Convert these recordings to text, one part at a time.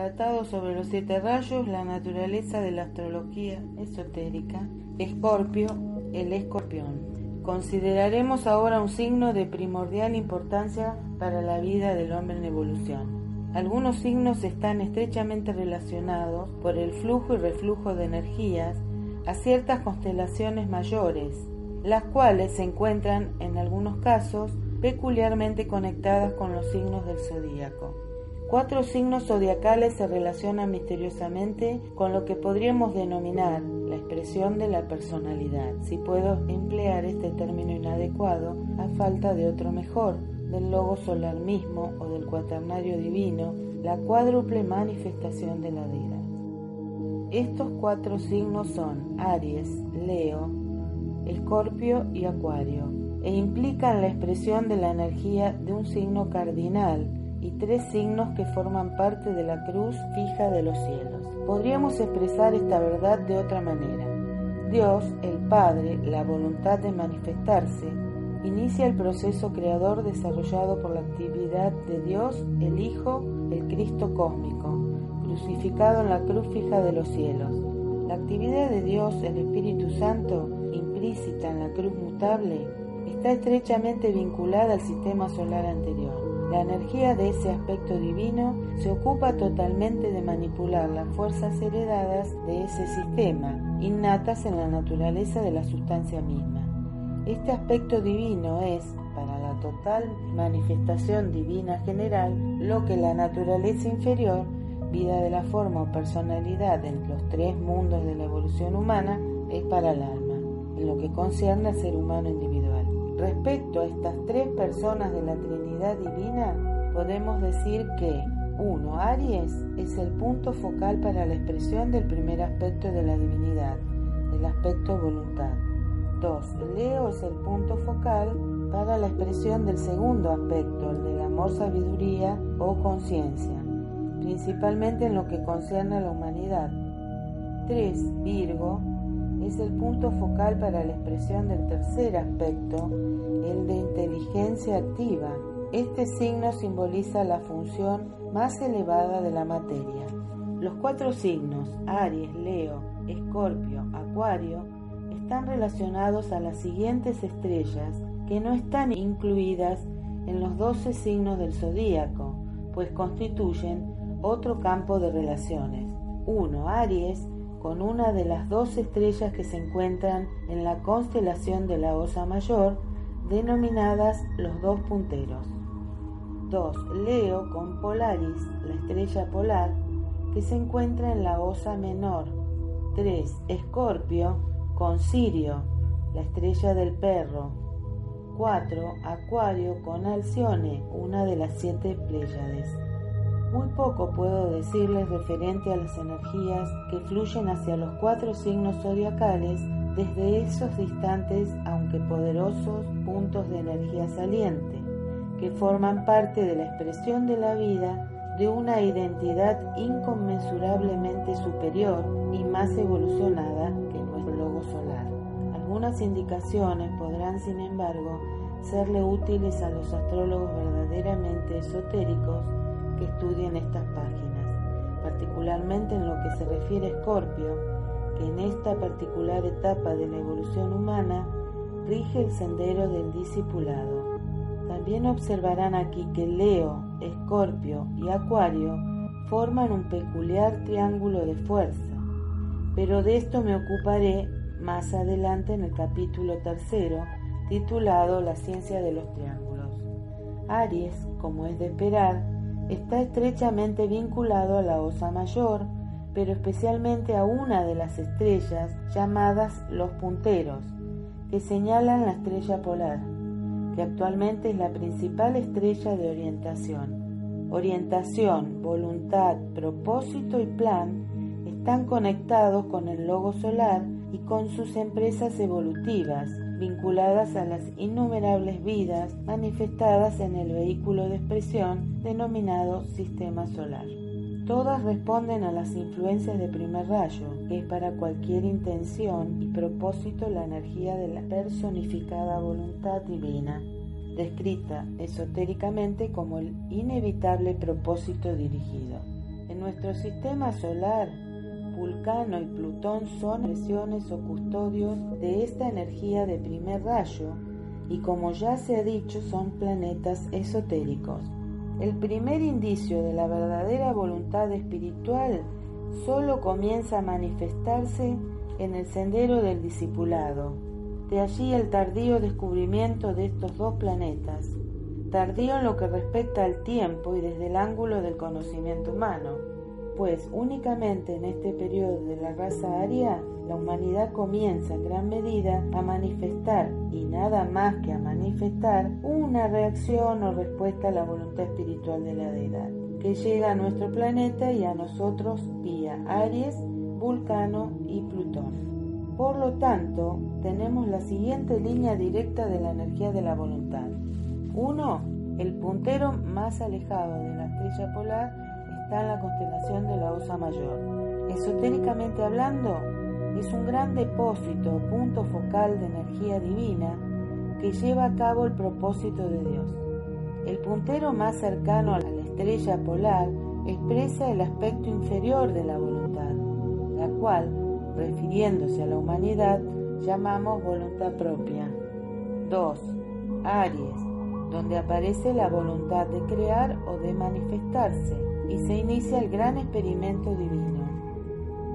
Tratado sobre los siete rayos, la naturaleza de la astrología esotérica, Escorpio, el escorpión. Consideraremos ahora un signo de primordial importancia para la vida del hombre en evolución. Algunos signos están estrechamente relacionados por el flujo y reflujo de energías a ciertas constelaciones mayores, las cuales se encuentran en algunos casos peculiarmente conectadas con los signos del zodíaco. Cuatro signos zodiacales se relacionan misteriosamente con lo que podríamos denominar la expresión de la personalidad, si puedo emplear este término inadecuado a falta de otro mejor, del logo solar mismo o del cuaternario divino, la cuádruple manifestación de la vida. Estos cuatro signos son Aries, Leo, Escorpio y Acuario, e implican la expresión de la energía de un signo cardinal y tres signos que forman parte de la cruz fija de los cielos. Podríamos expresar esta verdad de otra manera. Dios, el Padre, la voluntad de manifestarse, inicia el proceso creador desarrollado por la actividad de Dios, el Hijo, el Cristo cósmico, crucificado en la cruz fija de los cielos. La actividad de Dios, el Espíritu Santo, implícita en la cruz mutable, está estrechamente vinculada al sistema solar anterior. La energía de ese aspecto divino se ocupa totalmente de manipular las fuerzas heredadas de ese sistema, innatas en la naturaleza de la sustancia misma. Este aspecto divino es, para la total manifestación divina general, lo que la naturaleza inferior, vida de la forma o personalidad en los tres mundos de la evolución humana, es para el alma, en lo que concierne al ser humano individual. Respecto a estas tres personas de la Trinidad Divina, podemos decir que 1. Aries es el punto focal para la expresión del primer aspecto de la divinidad, el aspecto voluntad. 2. Leo es el punto focal para la expresión del segundo aspecto, el del amor, sabiduría o conciencia, principalmente en lo que concierne a la humanidad. 3. Virgo es el punto focal para la expresión del tercer aspecto, el de inteligencia activa. Este signo simboliza la función más elevada de la materia. Los cuatro signos, Aries, Leo, Escorpio, Acuario, están relacionados a las siguientes estrellas que no están incluidas en los doce signos del zodíaco, pues constituyen otro campo de relaciones. 1. Aries con una de las dos estrellas que se encuentran en la constelación de la Osa Mayor, denominadas los dos punteros. 2. Leo con Polaris, la estrella polar, que se encuentra en la Osa Menor. 3. Escorpio con Sirio, la estrella del perro. 4. Acuario con Alcione, una de las siete Pléyades. Muy poco puedo decirles referente a las energías que fluyen hacia los cuatro signos zodiacales desde esos distantes, aunque poderosos, puntos de energía saliente, que forman parte de la expresión de la vida de una identidad inconmensurablemente superior y más evolucionada que nuestro logo solar. Algunas indicaciones podrán, sin embargo, serle útiles a los astrólogos verdaderamente esotéricos que estudien estas páginas, particularmente en lo que se refiere a Escorpio, que en esta particular etapa de la evolución humana rige el sendero del discipulado. También observarán aquí que Leo, Escorpio y Acuario forman un peculiar triángulo de fuerza, pero de esto me ocuparé más adelante en el capítulo tercero, titulado La ciencia de los triángulos. Aries, como es de esperar, está estrechamente vinculado a la Osa Mayor, pero especialmente a una de las estrellas llamadas los punteros, que señalan la estrella polar. que actualmente es la principal estrella de orientación. Orientación, voluntad, propósito y plan están conectados con el logo solar y con sus empresas evolutivas, vinculadas a las innumerables vidas manifestadas en el vehículo de expresión denominado sistema solar. Todas responden a las influencias de primer rayo, que es para cualquier intención y propósito la energía de la personificada voluntad divina, descrita esotéricamente como el inevitable propósito dirigido. En nuestro sistema solar, Vulcano y Plutón son presiones o custodios de esta energía de primer rayo y como ya se ha dicho son planetas esotéricos. El primer indicio de la verdadera voluntad espiritual solo comienza a manifestarse en el sendero del discipulado. De allí el tardío descubrimiento de estos dos planetas, tardío en lo que respecta al tiempo y desde el ángulo del conocimiento humano pues únicamente en este periodo de la raza aria la humanidad comienza en gran medida a manifestar, y nada más que a manifestar, una reacción o respuesta a la voluntad espiritual de la deidad, que llega a nuestro planeta y a nosotros vía Aries, Vulcano y Plutón. Por lo tanto, tenemos la siguiente línea directa de la energía de la voluntad. 1. El puntero más alejado de la estrella polar en la constelación de la Osa Mayor. Esotéricamente hablando, es un gran depósito punto focal de energía divina que lleva a cabo el propósito de Dios. El puntero más cercano a la estrella polar expresa el aspecto inferior de la voluntad, la cual, refiriéndose a la humanidad, llamamos voluntad propia. 2. Aries, donde aparece la voluntad de crear o de manifestarse y se inicia el gran experimento divino.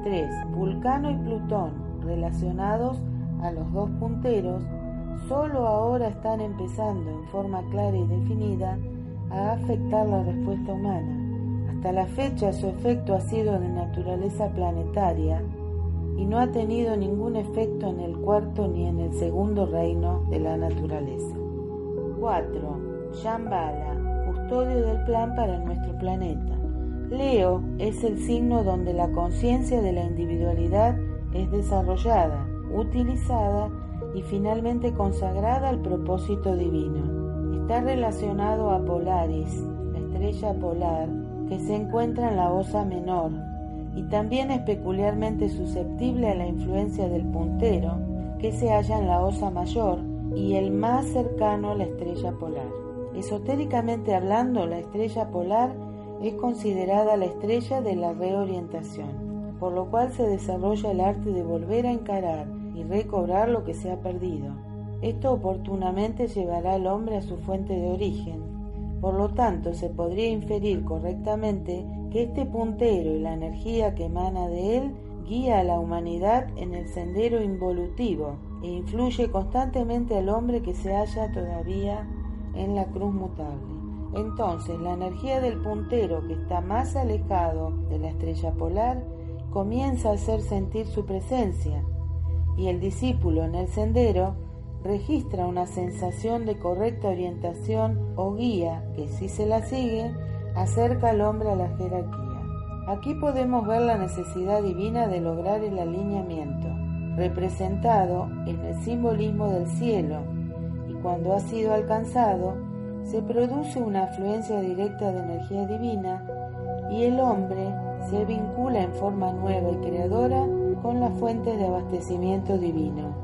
3. Vulcano y Plutón, relacionados a los dos punteros, solo ahora están empezando en forma clara y definida a afectar la respuesta humana. Hasta la fecha su efecto ha sido de naturaleza planetaria y no ha tenido ningún efecto en el cuarto ni en el segundo reino de la naturaleza. 4. Shambhala, custodio del plan para nuestro planeta. Leo es el signo donde la conciencia de la individualidad es desarrollada, utilizada y finalmente consagrada al propósito divino. Está relacionado a Polaris, la estrella polar, que se encuentra en la Osa Menor, y también es peculiarmente susceptible a la influencia del puntero, que se halla en la Osa Mayor y el más cercano a la estrella polar. Esotéricamente hablando, la estrella polar es considerada la estrella de la reorientación, por lo cual se desarrolla el arte de volver a encarar y recobrar lo que se ha perdido. Esto oportunamente llevará al hombre a su fuente de origen. Por lo tanto, se podría inferir correctamente que este puntero y la energía que emana de él guía a la humanidad en el sendero involutivo e influye constantemente al hombre que se halla todavía en la cruz mutable. Entonces la energía del puntero que está más alejado de la estrella polar comienza a hacer sentir su presencia y el discípulo en el sendero registra una sensación de correcta orientación o guía que si se la sigue acerca al hombre a la jerarquía. Aquí podemos ver la necesidad divina de lograr el alineamiento, representado en el simbolismo del cielo, y cuando ha sido alcanzado, se produce una afluencia directa de energía divina y el hombre se vincula en forma nueva y creadora con las fuentes de abastecimiento divino.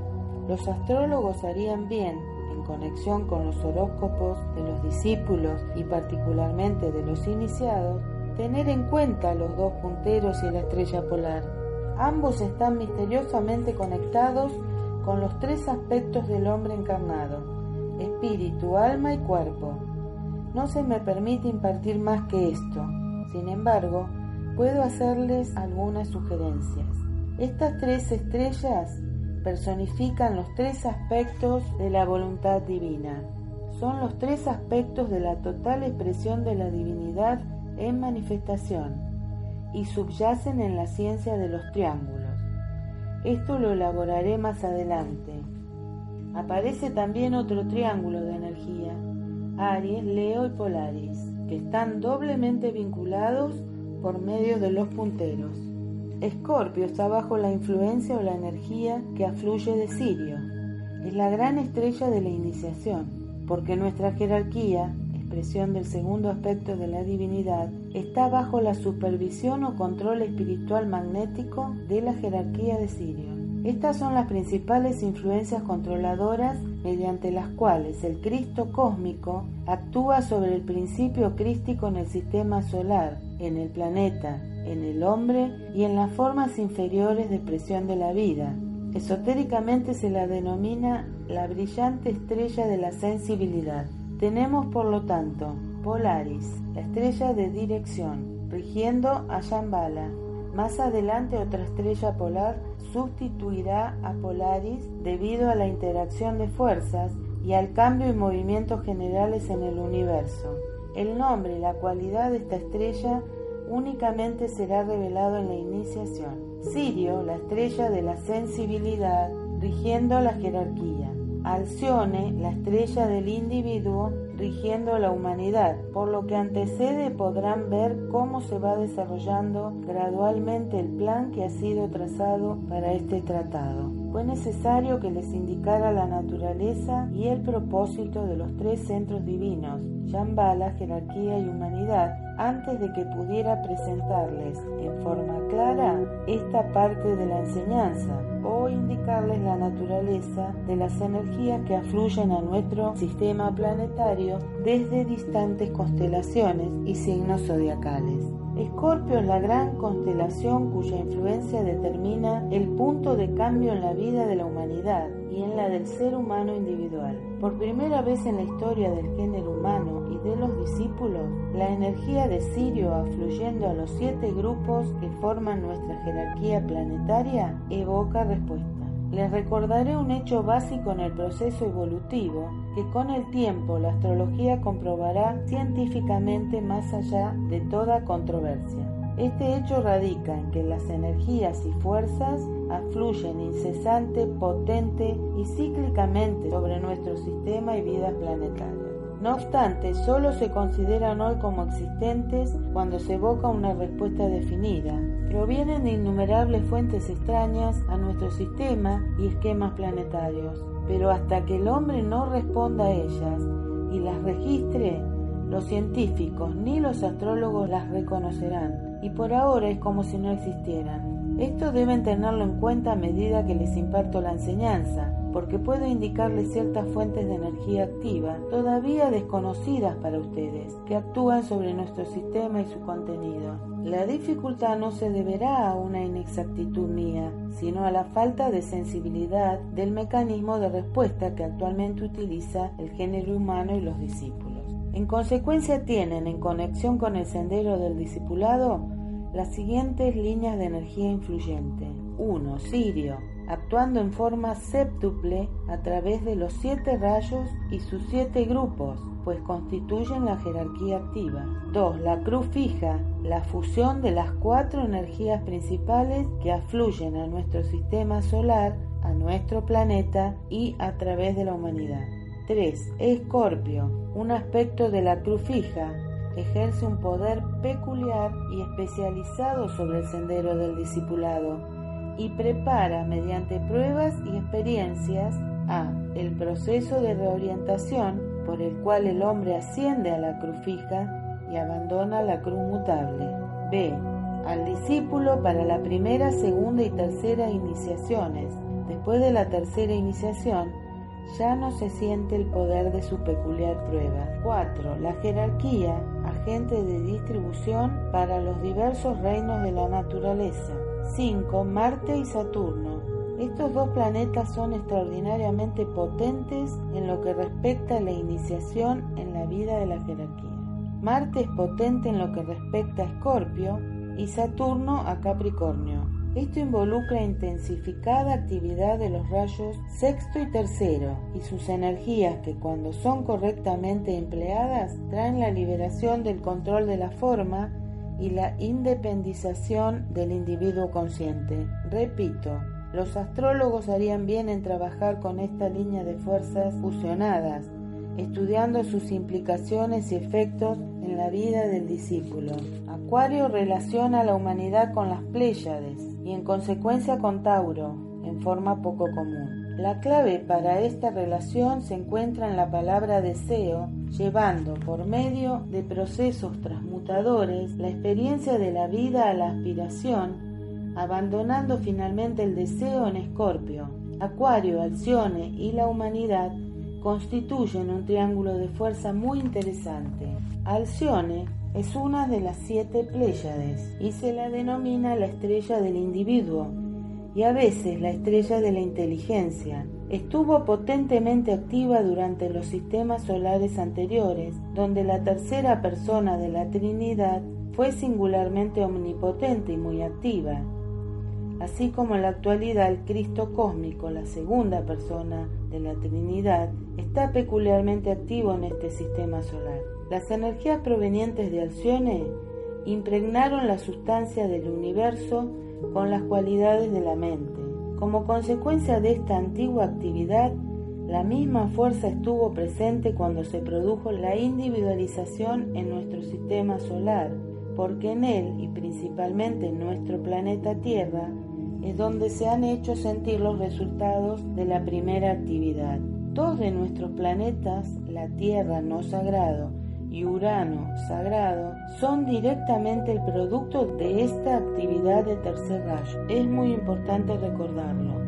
Los astrólogos harían bien, en conexión con los horóscopos de los discípulos y particularmente de los iniciados, tener en cuenta los dos punteros y la estrella polar. Ambos están misteriosamente conectados con los tres aspectos del hombre encarnado, espíritu, alma y cuerpo. No se me permite impartir más que esto. Sin embargo, puedo hacerles algunas sugerencias. Estas tres estrellas personifican los tres aspectos de la voluntad divina. Son los tres aspectos de la total expresión de la divinidad en manifestación y subyacen en la ciencia de los triángulos. Esto lo elaboraré más adelante. Aparece también otro triángulo de energía, Aries, Leo y Polaris, que están doblemente vinculados por medio de los punteros. Escorpio está bajo la influencia o la energía que afluye de Sirio. Es la gran estrella de la iniciación, porque nuestra jerarquía, expresión del segundo aspecto de la divinidad, está bajo la supervisión o control espiritual magnético de la jerarquía de Sirio. Estas son las principales influencias controladoras mediante las cuales el Cristo cósmico actúa sobre el principio crístico en el sistema solar, en el planeta, en el hombre y en las formas inferiores de expresión de la vida. Esotéricamente se la denomina la brillante estrella de la sensibilidad. Tenemos por lo tanto Polaris, la estrella de dirección, rigiendo a Shambhala. Más adelante otra estrella polar sustituirá a Polaris debido a la interacción de fuerzas y al cambio y movimientos generales en el universo. El nombre y la cualidad de esta estrella únicamente será revelado en la iniciación. Sirio, la estrella de la sensibilidad, rigiendo la jerarquía. Alcione, la estrella del individuo, rigiendo la humanidad. Por lo que antecede podrán ver cómo se va desarrollando gradualmente el plan que ha sido trazado para este tratado. Fue necesario que les indicara la naturaleza y el propósito de los tres centros divinos, Shambhala, jerarquía y humanidad, antes de que pudiera presentarles en forma clara esta parte de la enseñanza o indicarles la naturaleza de las energías que afluyen a nuestro sistema planetario desde distantes constelaciones y signos zodiacales. Escorpio es la gran constelación cuya influencia determina el punto de cambio en la vida de la humanidad y en la del ser humano individual. Por primera vez en la historia del género humano y de los discípulos, la energía de Sirio afluyendo a los siete grupos que forman nuestra jerarquía planetaria evoca respuesta. Les recordaré un hecho básico en el proceso evolutivo que con el tiempo la astrología comprobará científicamente más allá de toda controversia. Este hecho radica en que las energías y fuerzas afluyen incesante, potente y cíclicamente sobre nuestro sistema y vida planetaria. No obstante, solo se consideran hoy como existentes cuando se evoca una respuesta definida. Provienen de innumerables fuentes extrañas a nuestro sistema y esquemas planetarios, pero hasta que el hombre no responda a ellas y las registre, los científicos ni los astrólogos las reconocerán, y por ahora es como si no existieran. Esto deben tenerlo en cuenta a medida que les imparto la enseñanza, porque puedo indicarles ciertas fuentes de energía activa todavía desconocidas para ustedes, que actúan sobre nuestro sistema y su contenido. La dificultad no se deberá a una inexactitud mía, sino a la falta de sensibilidad del mecanismo de respuesta que actualmente utiliza el género humano y los discípulos. En consecuencia tienen en conexión con el sendero del discipulado las siguientes líneas de energía influyente. 1. Sirio, actuando en forma séptuple a través de los siete rayos y sus siete grupos, pues constituyen la jerarquía activa. 2. La cruz fija, la fusión de las cuatro energías principales que afluyen a nuestro sistema solar, a nuestro planeta y a través de la humanidad. 3. Escorpio, un aspecto de la cruz fija, ejerce un poder peculiar y especializado sobre el sendero del discipulado y prepara mediante pruebas y experiencias a el proceso de reorientación por el cual el hombre asciende a la cruz fija y abandona la cruz mutable. B. Al discípulo para la primera, segunda y tercera iniciaciones. Después de la tercera iniciación, ya no se siente el poder de su peculiar prueba. 4. La jerarquía, agente de distribución para los diversos reinos de la naturaleza. 5. Marte y Saturno. Estos dos planetas son extraordinariamente potentes en lo que respecta a la iniciación en la vida de la jerarquía. Marte es potente en lo que respecta a Escorpio y Saturno a Capricornio. Esto involucra intensificada actividad de los rayos sexto y tercero y sus energías que cuando son correctamente empleadas traen la liberación del control de la forma y la independización del individuo consciente. Repito, Los astrólogos harían bien en trabajar con esta línea de fuerzas fusionadas, estudiando sus implicaciones y efectos en la vida del discípulo. Acuario relaciona la humanidad con las Pléyades y en consecuencia con Tauro, en forma poco común. La clave para esta relación se encuentra en la palabra deseo, llevando por medio de procesos transmutadores la experiencia de la vida a la aspiración, abandonando finalmente el deseo en Escorpio. Acuario, Alcione y la humanidad constituyen un triángulo de fuerza muy interesante. Alcione es una de las siete Pléyades y se la denomina la estrella del individuo y a veces la estrella de la inteligencia. Estuvo potentemente activa durante los sistemas solares anteriores, donde la tercera persona de la Trinidad fue singularmente omnipotente y muy activa así como en la actualidad el Cristo cósmico, la segunda persona de la Trinidad, está peculiarmente activo en este sistema solar. Las energías provenientes de Alcione impregnaron la sustancia del universo con las cualidades de la mente. Como consecuencia de esta antigua actividad, la misma fuerza estuvo presente cuando se produjo la individualización en nuestro sistema solar, porque en él y principalmente en nuestro planeta Tierra es donde se han hecho sentir los resultados de la primera actividad. Dos de nuestros planetas, la Tierra no sagrado y Urano sagrado, son directamente el producto de esta actividad de tercer rayo. Es muy importante recordarlo.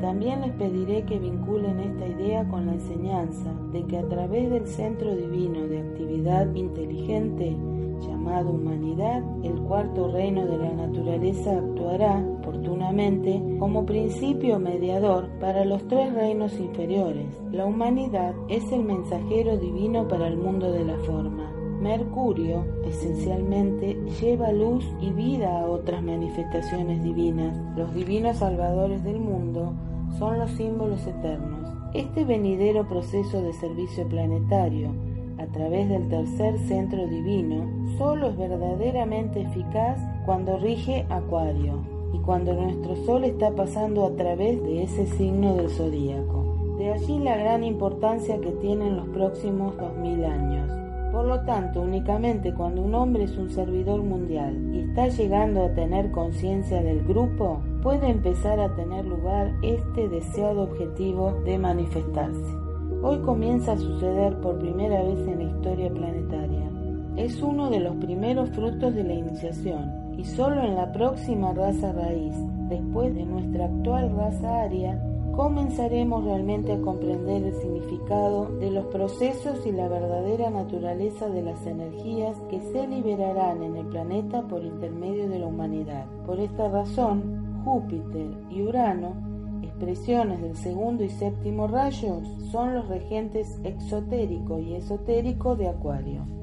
También les pediré que vinculen esta idea con la enseñanza de que a través del centro divino de actividad inteligente llamado humanidad, el cuarto reino de la naturaleza actuará oportunamente como principio mediador para los tres reinos inferiores. La humanidad es el mensajero divino para el mundo de la forma. Mercurio, esencialmente, lleva luz y vida a otras manifestaciones divinas. Los divinos salvadores del mundo son los símbolos eternos. Este venidero proceso de servicio planetario a través del tercer centro divino solo es verdaderamente eficaz cuando rige Acuario y cuando nuestro Sol está pasando a través de ese signo del zodíaco. De allí la gran importancia que tienen los próximos dos mil años. Por lo tanto, únicamente cuando un hombre es un servidor mundial y está llegando a tener conciencia del grupo, puede empezar a tener lugar este deseado objetivo de manifestarse. Hoy comienza a suceder por primera vez en la historia planetaria. Es uno de los primeros frutos de la iniciación y solo en la próxima raza raíz, después de nuestra actual raza aria, comenzaremos realmente a comprender el significado de los procesos y la verdadera naturaleza de las energías que se liberarán en el planeta por intermedio de la humanidad. Por esta razón, Júpiter y Urano expresiones del segundo y séptimo rayos son los regentes exotérico y esotérico de Acuario.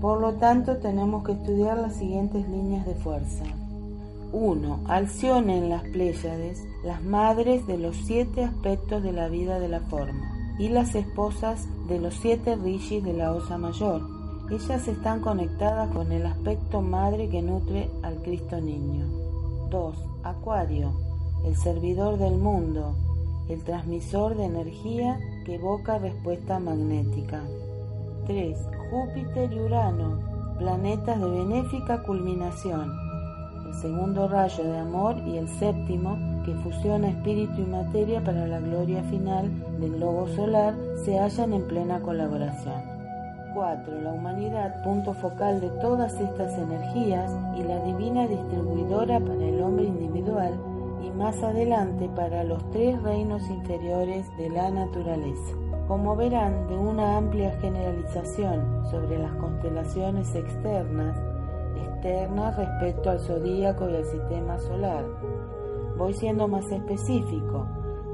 Por lo tanto, tenemos que estudiar las siguientes líneas de fuerza. 1. Alcione en las Pléyades, las madres de los siete aspectos de la vida de la forma, y las esposas de los siete rishis de la Osa Mayor. Ellas están conectadas con el aspecto madre que nutre al Cristo Niño. 2. Acuario, el servidor del mundo, el transmisor de energía que evoca respuesta magnética. 3. Júpiter y Urano, planetas de benéfica culminación. El segundo rayo de amor y el séptimo, que fusiona espíritu y materia para la gloria final del logo solar, se hallan en plena colaboración. 4. La humanidad, punto focal de todas estas energías y la divina distribuidora para el hombre individual, y más adelante para los tres reinos inferiores de la naturaleza. Como verán, de una amplia generalización sobre las constelaciones externas, externas respecto al zodíaco y al sistema solar. Voy siendo más específico,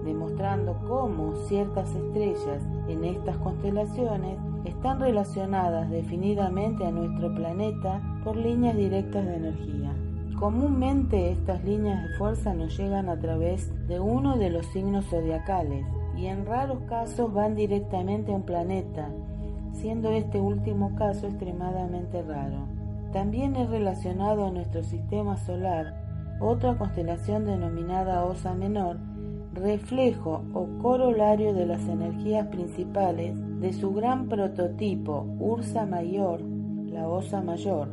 demostrando cómo ciertas estrellas en estas constelaciones están relacionadas definidamente a nuestro planeta por líneas directas de energía. Comúnmente estas líneas de fuerza nos llegan a través de uno de los signos zodiacales y en raros casos van directamente a un planeta, siendo este último caso extremadamente raro. También es relacionado a nuestro sistema solar otra constelación denominada Osa Menor, reflejo o corolario de las energías principales de su gran prototipo Ursa Mayor, la Osa Mayor.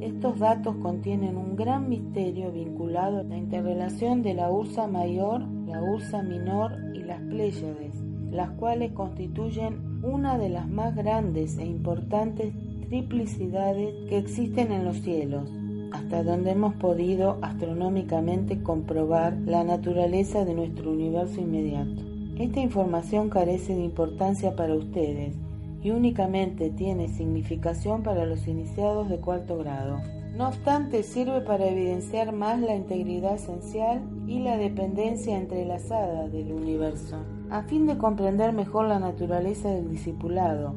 Estos datos contienen un gran misterio vinculado a la interrelación de la Ursa Mayor, la Ursa Minor las Pléyades, las cuales constituyen una de las más grandes e importantes triplicidades que existen en los cielos hasta donde hemos podido astronómicamente comprobar la naturaleza de nuestro universo inmediato. Esta información carece de importancia para ustedes y únicamente tiene significación para los iniciados de cuarto grado. No obstante, sirve para evidenciar más la integridad esencial y la dependencia entrelazada del universo. A fin de comprender mejor la naturaleza del discipulado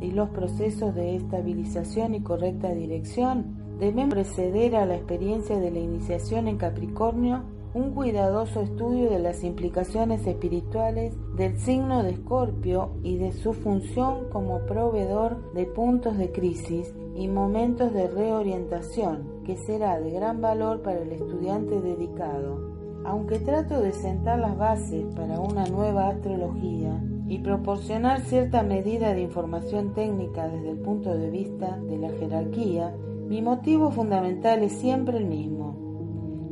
y los procesos de estabilización y correcta dirección, deben preceder a la experiencia de la iniciación en Capricornio un cuidadoso estudio de las implicaciones espirituales del signo de Escorpio y de su función como proveedor de puntos de crisis y momentos de reorientación, que será de gran valor para el estudiante dedicado. Aunque trato de sentar las bases para una nueva astrología y proporcionar cierta medida de información técnica desde el punto de vista de la jerarquía, mi motivo fundamental es siempre el mismo,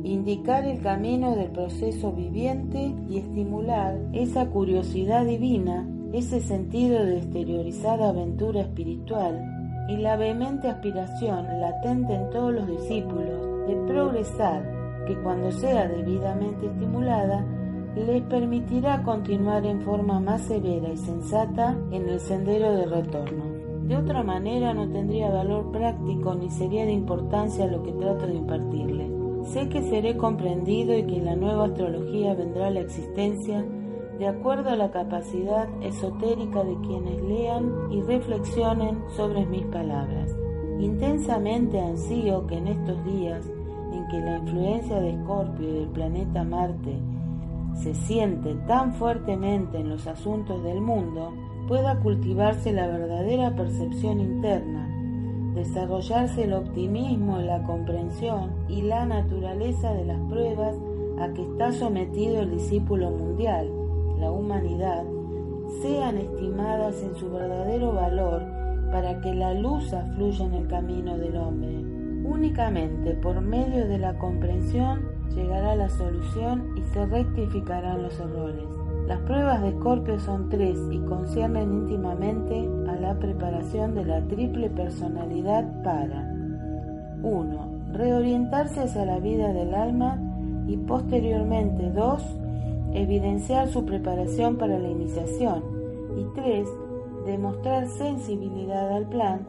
indicar el camino del proceso viviente y estimular esa curiosidad divina, ese sentido de exteriorizada aventura espiritual y la vehemente aspiración latente en todos los discípulos de progresar, que cuando sea debidamente estimulada, les permitirá continuar en forma más severa y sensata en el sendero de retorno. De otra manera no tendría valor práctico ni sería de importancia lo que trato de impartirle. Sé que seré comprendido y que la nueva astrología vendrá la existencia de acuerdo a la capacidad esotérica de quienes lean y reflexionen sobre mis palabras. Intensamente ansío que en estos días en que la influencia de Escorpio y del planeta Marte se siente tan fuertemente en los asuntos del mundo, pueda cultivarse la verdadera percepción interna, desarrollarse el optimismo, la comprensión y la naturaleza de las pruebas a que está sometido el discípulo mundial, la humanidad, sean estimadas en su verdadero valor para que la luz afluya en el camino del hombre. Únicamente por medio de la comprensión llegará la solución y se rectificarán los errores. Las pruebas de Escorpio son tres y conciernen íntimamente a la preparación de la triple personalidad para 1. Reorientarse hacia la vida del alma y posteriormente 2. Evidenciar su preparación para la iniciación y 3. Demostrar sensibilidad al plan,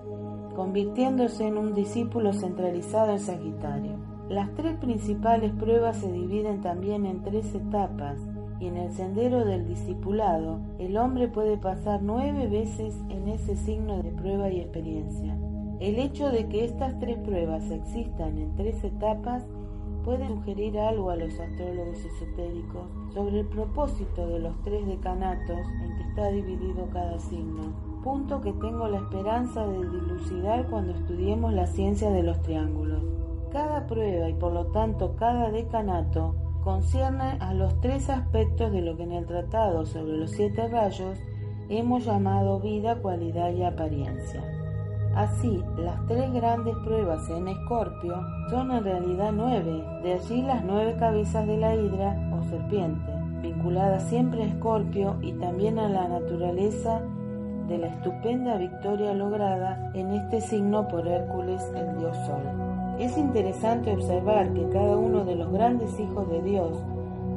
convirtiéndose en un discípulo centralizado en Sagitario. Las tres principales pruebas se dividen también en tres etapas en el sendero del discipulado, el hombre puede pasar nueve veces en ese signo de prueba y experiencia. El hecho de que estas tres pruebas existan en tres etapas puede sugerir algo a los astrólogos esotéricos sobre el propósito de los tres decanatos en que está dividido cada signo, punto que tengo la esperanza de dilucidar cuando estudiemos la ciencia de los triángulos. Cada prueba y por lo tanto cada decanato concierne a los tres aspectos de lo que en el tratado sobre los siete rayos hemos llamado vida, cualidad y apariencia. Así, las tres grandes pruebas en Escorpio son en realidad nueve, de allí las nueve cabezas de la hidra o serpiente, vinculadas siempre a Escorpio y también a la naturaleza de la estupenda victoria lograda en este signo por Hércules, el dios Sol. Es interesante observar que cada uno de los grandes hijos de Dios,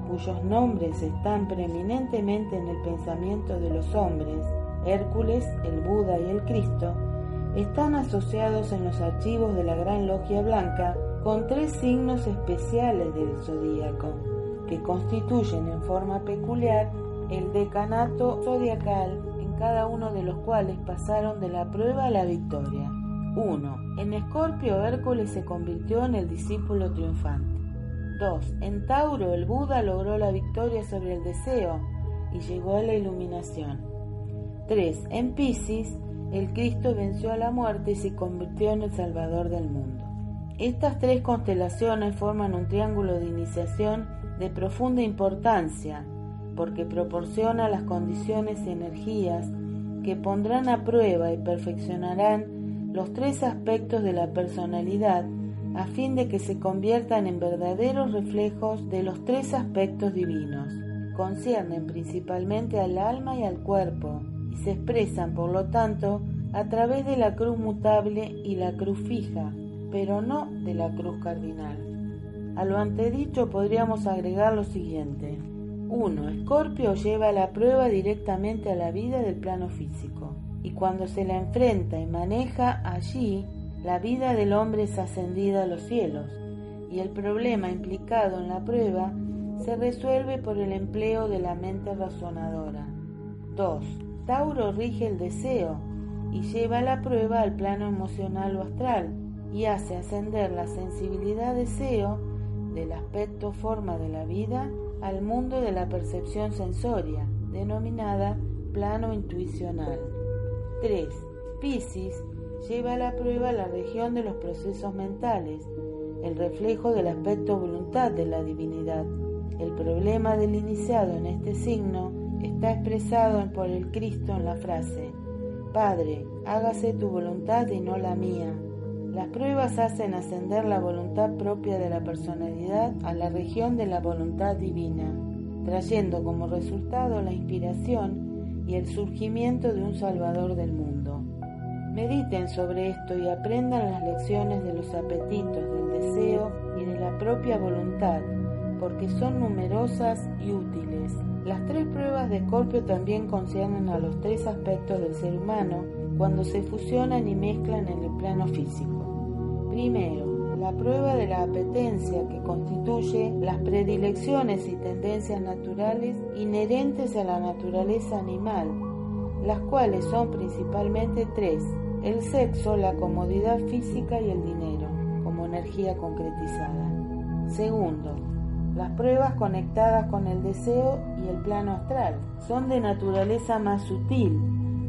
cuyos nombres están preeminentemente en el pensamiento de los hombres, Hércules, el Buda y el Cristo, están asociados en los archivos de la Gran Logia Blanca con tres signos especiales del zodíaco, que constituyen en forma peculiar el decanato zodiacal en cada uno de los cuales pasaron de la prueba a la victoria. 1. En Escorpio Hércules se convirtió en el discípulo triunfante. 2. En Tauro el Buda logró la victoria sobre el deseo y llegó a la iluminación. 3. En Piscis el Cristo venció a la muerte y se convirtió en el Salvador del mundo. Estas tres constelaciones forman un triángulo de iniciación de profunda importancia porque proporciona las condiciones y energías que pondrán a prueba y perfeccionarán los tres aspectos de la personalidad a fin de que se conviertan en verdaderos reflejos de los tres aspectos divinos. Conciernen principalmente al alma y al cuerpo y se expresan, por lo tanto, a través de la cruz mutable y la cruz fija, pero no de la cruz cardinal. A lo antedicho podríamos agregar lo siguiente. 1. Escorpio lleva la prueba directamente a la vida del plano físico, y cuando se la enfrenta y maneja allí, la vida del hombre es ascendida a los cielos, y el problema implicado en la prueba se resuelve por el empleo de la mente razonadora. 2. Tauro rige el deseo y lleva la prueba al plano emocional o astral y hace ascender la sensibilidad deseo del aspecto forma de la vida al mundo de la percepción sensoria, denominada plano intuicional. 3. Piscis lleva a la prueba la región de los procesos mentales, el reflejo del aspecto voluntad de la divinidad. El problema del iniciado en este signo está expresado por el Cristo en la frase, Padre, hágase tu voluntad y no la mía. Las pruebas hacen ascender la voluntad propia de la personalidad a la región de la voluntad divina, trayendo como resultado la inspiración y el surgimiento de un Salvador del mundo. Mediten sobre esto y aprendan las lecciones de los apetitos, del deseo y de la propia voluntad, porque son numerosas y útiles. Las tres pruebas de Escorpio también conciernen a los tres aspectos del ser humano cuando se fusionan y mezclan en el plano físico. Primero, la prueba de la apetencia que constituye las predilecciones y tendencias naturales inherentes a la naturaleza animal, las cuales son principalmente tres, el sexo, la comodidad física y el dinero, como energía concretizada. Segundo, las pruebas conectadas con el deseo y el plano astral son de naturaleza más sutil,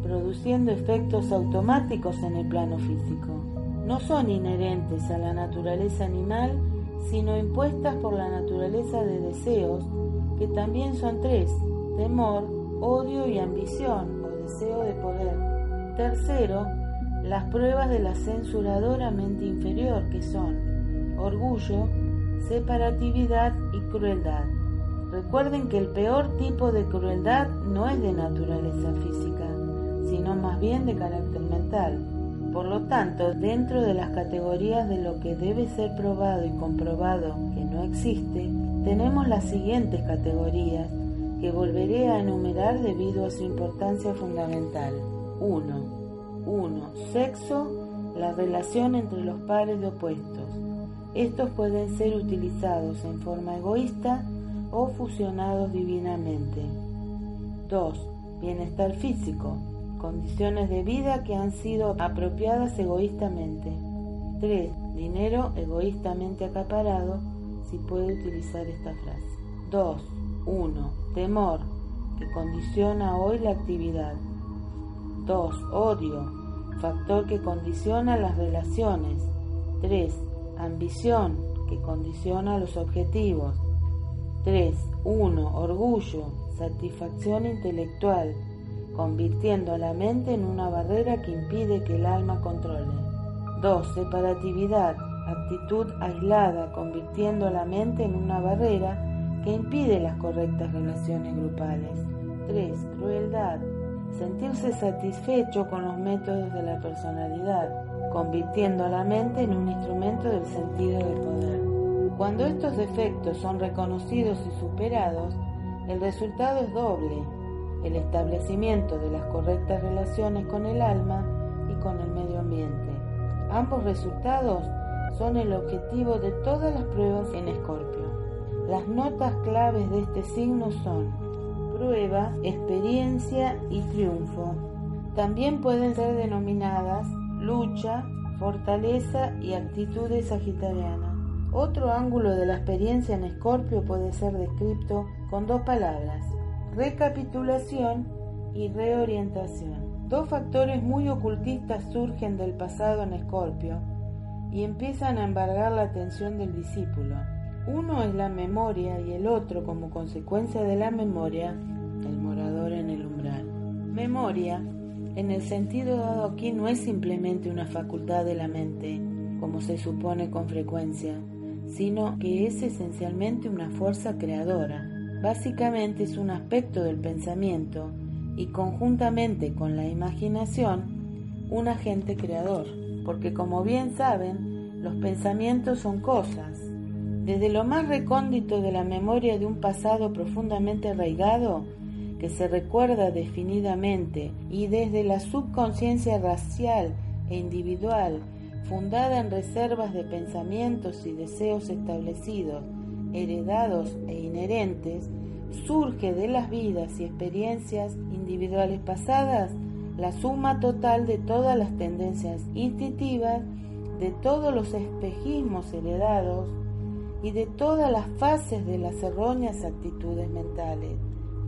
produciendo efectos automáticos en el plano físico no son inherentes a la naturaleza animal, sino impuestas por la naturaleza de deseos, que también son tres, temor, odio y ambición o deseo de poder. Tercero, las pruebas de la censuradora mente inferior, que son orgullo, separatividad y crueldad. Recuerden que el peor tipo de crueldad no es de naturaleza física, sino más bien de carácter mental. Por lo tanto, dentro de las categorías de lo que debe ser probado y comprobado que no existe, tenemos las siguientes categorías que volveré a enumerar debido a su importancia fundamental. 1. 1. Sexo, la relación entre los pares de opuestos. Estos pueden ser utilizados en forma egoísta o fusionados divinamente. 2. Bienestar físico, condiciones de vida que han sido apropiadas egoístamente. 3. Dinero egoístamente acaparado, si puede utilizar esta frase. 2. 1. Temor, que condiciona hoy la actividad. 2. Odio, factor que condiciona las relaciones. 3. Ambición, que condiciona los objetivos. 3. 1. Orgullo, satisfacción intelectual, convirtiendo la mente en una barrera que impide que el alma controle. 2. Separatividad, actitud aislada, convirtiendo la mente en una barrera que impide las correctas relaciones grupales. 3. Crueldad, sentirse satisfecho con los métodos de la personalidad, convirtiendo la mente en un instrumento del sentido del poder. Cuando estos defectos son reconocidos y superados, el resultado es doble, el establecimiento de las correctas relaciones con el alma y con el medio ambiente. Ambos resultados son el objetivo de todas las pruebas en Escorpio. Las notas claves de este signo son prueba, experiencia y triunfo. También pueden ser denominadas lucha, fortaleza y actitudes sagitarianas. Otro ángulo de la experiencia en Escorpio puede ser descrito con dos palabras, recapitulación y reorientación. Dos factores muy ocultistas surgen del pasado en Escorpio, y empiezan a embargar la atención del discípulo. Uno es la memoria y el otro, como consecuencia de la memoria, el morador en el umbral. Memoria, en el sentido dado aquí, no es simplemente una facultad de la mente, como se supone con frecuencia, sino que es esencialmente una fuerza creadora. Básicamente es un aspecto del pensamiento y conjuntamente con la imaginación, un agente creador, porque como bien saben, los pensamientos son cosas. Desde lo más recóndito de la memoria de un pasado profundamente arraigado, que se recuerda definidamente, y desde la subconsciencia racial e individual, fundada en reservas de pensamientos y deseos establecidos, heredados e inherentes, surge de las vidas y experiencias individuales pasadas la suma total de todas las tendencias instintivas, de todos los espejismos heredados y de todas las fases de las erróneas actitudes mentales.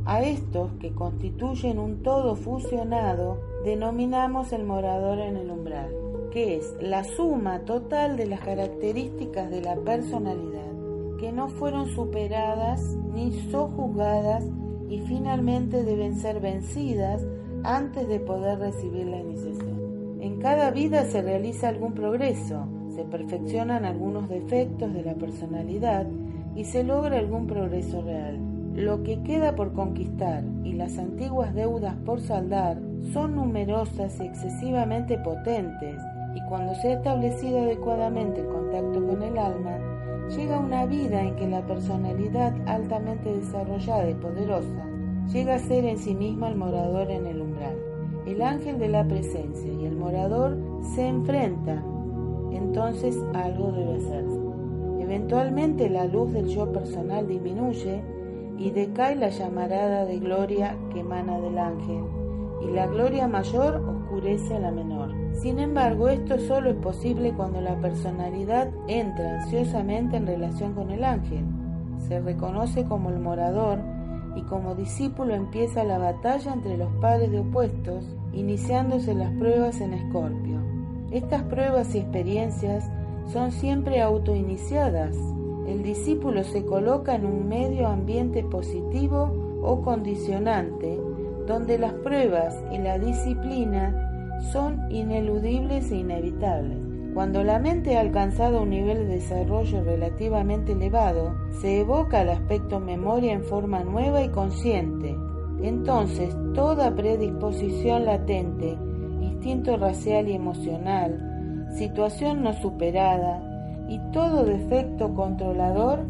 A estos, que constituyen un todo fusionado, denominamos el morador en el umbral que es la suma total de las características de la personalidad, que no fueron superadas ni sojuzgadas y finalmente deben ser vencidas antes de poder recibir la iniciación. En cada vida se realiza algún progreso, se perfeccionan algunos defectos de la personalidad y se logra algún progreso real. Lo que queda por conquistar y las antiguas deudas por saldar son numerosas y excesivamente potentes y cuando se ha establecido adecuadamente el contacto con el alma, llega una vida en que la personalidad altamente desarrollada y poderosa llega a ser en sí misma el morador en el umbral. El ángel de la presencia y el morador se enfrentan, entonces algo debe hacerse. Eventualmente la luz del yo personal disminuye y decae la llamarada de gloria que emana del ángel, y la gloria mayor oscurece a la menor. Sin embargo, esto solo es posible cuando la personalidad entra ansiosamente en relación con el ángel. Se reconoce como el morador y como discípulo empieza la batalla entre los padres de opuestos, iniciándose las pruebas en Escorpio. Estas pruebas y experiencias son siempre autoiniciadas. El discípulo se coloca en un medio ambiente positivo o condicionante, donde las pruebas y la disciplina son ineludibles e inevitables. Cuando la mente ha alcanzado un nivel de desarrollo relativamente elevado, se evoca el aspecto memoria en forma nueva y consciente. Entonces, toda predisposición latente, instinto racial y emocional, situación no superada y todo defecto controlador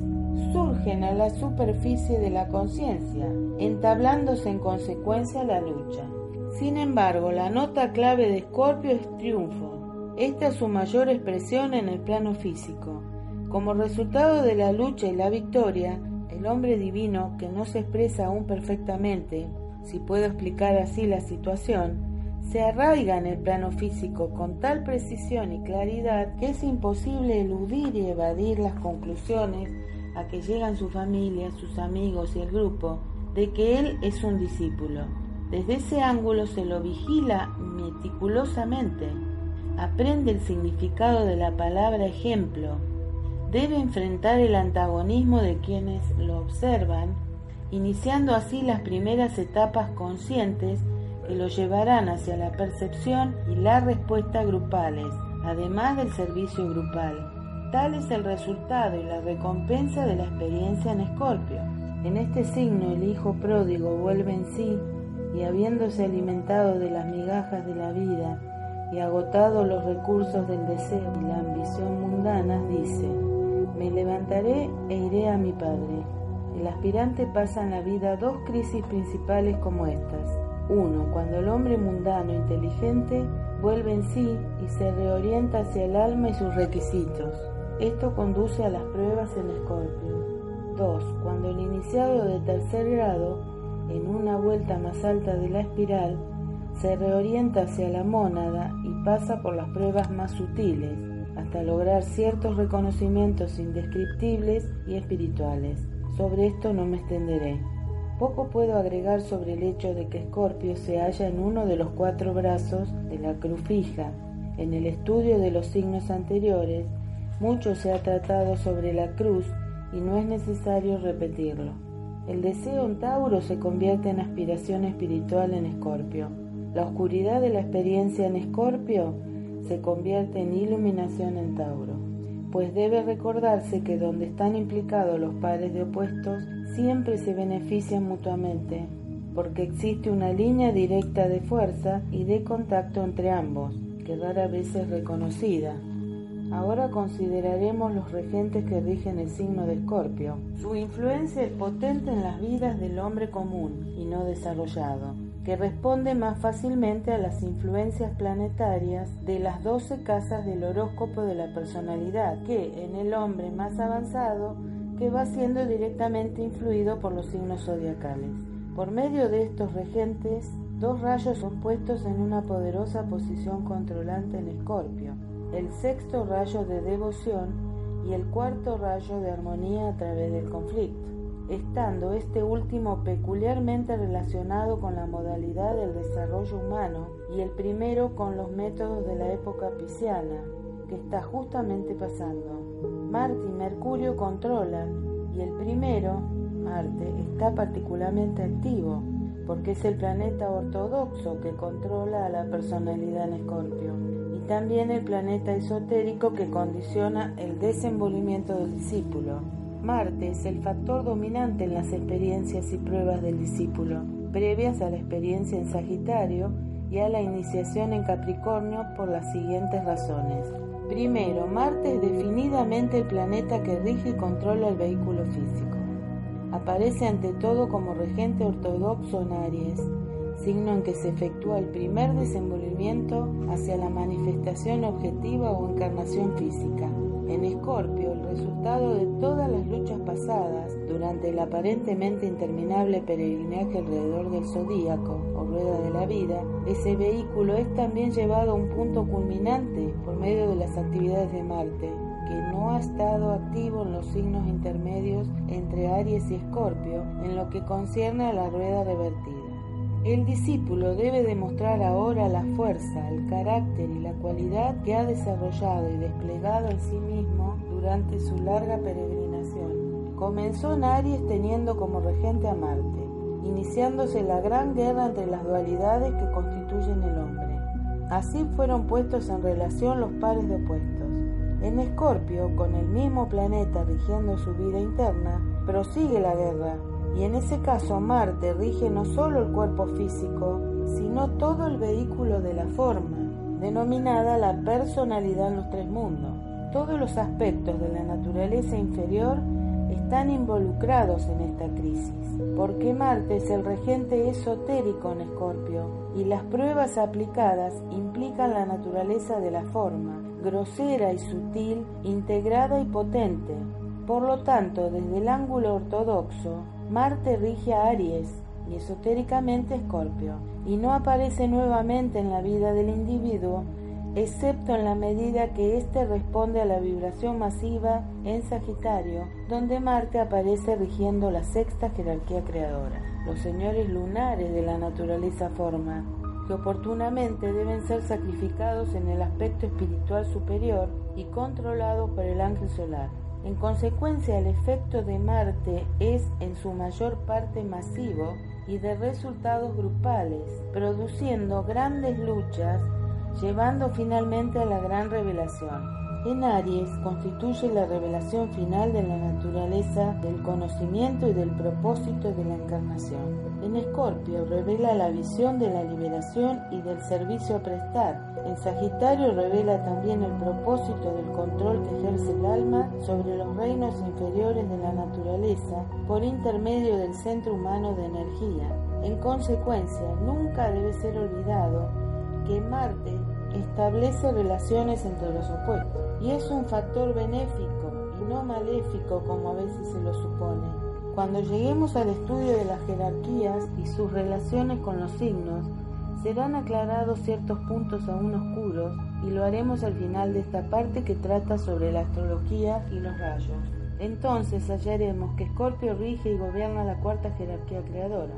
surgen a la superficie de la conciencia, entablándose en consecuencia la lucha. Sin embargo, la nota clave de Escorpio es triunfo. Esta es su mayor expresión en el plano físico. Como resultado de la lucha y la victoria, el hombre divino, que no se expresa aún perfectamente, si puedo explicar así la situación, se arraiga en el plano físico con tal precisión y claridad que es imposible eludir y evadir las conclusiones a que llegan su familia, sus amigos y el grupo de que él es un discípulo. Desde ese ángulo se lo vigila meticulosamente. Aprende el significado de la palabra ejemplo. Debe enfrentar el antagonismo de quienes lo observan, iniciando así las primeras etapas conscientes que lo llevarán hacia la percepción y la respuesta grupales, además del servicio grupal. Tal es el resultado y la recompensa de la experiencia en Escorpio. En este signo el hijo pródigo vuelve en sí y habiéndose alimentado de las migajas de la vida y agotado los recursos del deseo y la ambición mundanas, dice, me levantaré e iré a mi Padre. El aspirante pasa en la vida dos crisis principales como estas. Uno, cuando el hombre mundano inteligente vuelve en sí y se reorienta hacia el alma y sus requisitos. Esto conduce a las pruebas en Escorpio. Dos, cuando el iniciado de tercer grado en una vuelta más alta de la espiral, se reorienta hacia la mónada y pasa por las pruebas más sutiles, hasta lograr ciertos reconocimientos indescriptibles y espirituales. Sobre esto no me extenderé. Poco puedo agregar sobre el hecho de que Escorpio se halla en uno de los cuatro brazos de la cruz fija, En el estudio de los signos anteriores, mucho se ha tratado sobre la cruz y no es necesario repetirlo. El deseo en Tauro se convierte en aspiración espiritual en Escorpio. La oscuridad de la experiencia en Escorpio se convierte en iluminación en Tauro, pues debe recordarse que donde están implicados los pares de opuestos siempre se benefician mutuamente, porque existe una línea directa de fuerza y de contacto entre ambos, que rara vez es reconocida. Ahora consideraremos los regentes que rigen el signo de Escorpio. Su influencia es potente en las vidas del hombre común y no desarrollado, que responde más fácilmente a las influencias planetarias de las doce casas del horóscopo de la personalidad, que en el hombre más avanzado que va siendo directamente influido por los signos zodiacales. Por medio de estos regentes, dos rayos son puestos en una poderosa posición controlante en Escorpio, el sexto rayo de devoción y el cuarto rayo de armonía a través del conflicto, estando este último peculiarmente relacionado con la modalidad del desarrollo humano y el primero con los métodos de la época pisciana, que está justamente pasando. Marte y Mercurio controlan y el primero, Marte, está particularmente activo porque es el planeta ortodoxo que controla a la personalidad en Escorpio también el planeta esotérico que condiciona el desenvolvimiento del discípulo. Marte es el factor dominante en las experiencias y pruebas del discípulo, previas a la experiencia en Sagitario y a la iniciación en Capricornio por las siguientes razones. Primero, Marte es definidamente el planeta que rige y controla el vehículo físico. Aparece ante todo como regente ortodoxo en Aries, signo en que se efectúa el primer desenvolvimiento hacia la manifestación objetiva o encarnación física. En Escorpio, el resultado de todas las luchas pasadas durante el aparentemente interminable peregrinaje alrededor del zodíaco o rueda de la vida, ese vehículo es también llevado a un punto culminante por medio de las actividades de Marte, que no ha estado activo en los signos intermedios entre Aries y Escorpio en lo que concierne a la rueda revertida. El discípulo debe demostrar ahora la fuerza, el carácter y la cualidad que ha desarrollado y desplegado en sí mismo durante su larga peregrinación. Comenzó en Aries teniendo como regente a Marte, iniciándose la gran guerra entre las dualidades que constituyen el hombre. Así fueron puestos en relación los pares de opuestos. En Escorpio, con el mismo planeta rigiendo su vida interna, prosigue la guerra, y en ese caso Marte rige no solo el cuerpo físico, sino todo el vehículo de la forma, denominada la personalidad en los tres mundos. Todos los aspectos de la naturaleza inferior están involucrados en esta crisis, porque Marte es el regente esotérico en Escorpio y las pruebas aplicadas implican la naturaleza de la forma, grosera y sutil, integrada y potente. Por lo tanto, desde el ángulo ortodoxo, Marte rige a Aries y esotéricamente Escorpio, y no aparece nuevamente en la vida del individuo, excepto en la medida que éste responde a la vibración masiva en Sagitario, donde Marte aparece rigiendo la sexta jerarquía creadora, los señores lunares de la naturaleza forma, que oportunamente deben ser sacrificados en el aspecto espiritual superior y controlados por el ángel solar. En consecuencia, el efecto de Marte es en su mayor parte masivo y de resultados grupales, produciendo grandes luchas, llevando finalmente a la gran revelación. En Aries constituye la revelación final de la naturaleza del conocimiento y del propósito de la encarnación. En Escorpio revela la visión de la liberación y del servicio a prestar. En Sagitario revela también el propósito del control que ejerce el alma sobre los reinos inferiores de la naturaleza por intermedio del centro humano de energía. En consecuencia, nunca debe ser olvidado que Marte establece relaciones entre los opuestos y es un factor benéfico y no maléfico como a veces se lo supone. Cuando lleguemos al estudio de las jerarquías y sus relaciones con los signos, serán aclarados ciertos puntos aún oscuros y lo haremos al final de esta parte que trata sobre la astrología y los rayos. Entonces hallaremos que Escorpio rige y gobierna la cuarta jerarquía creadora,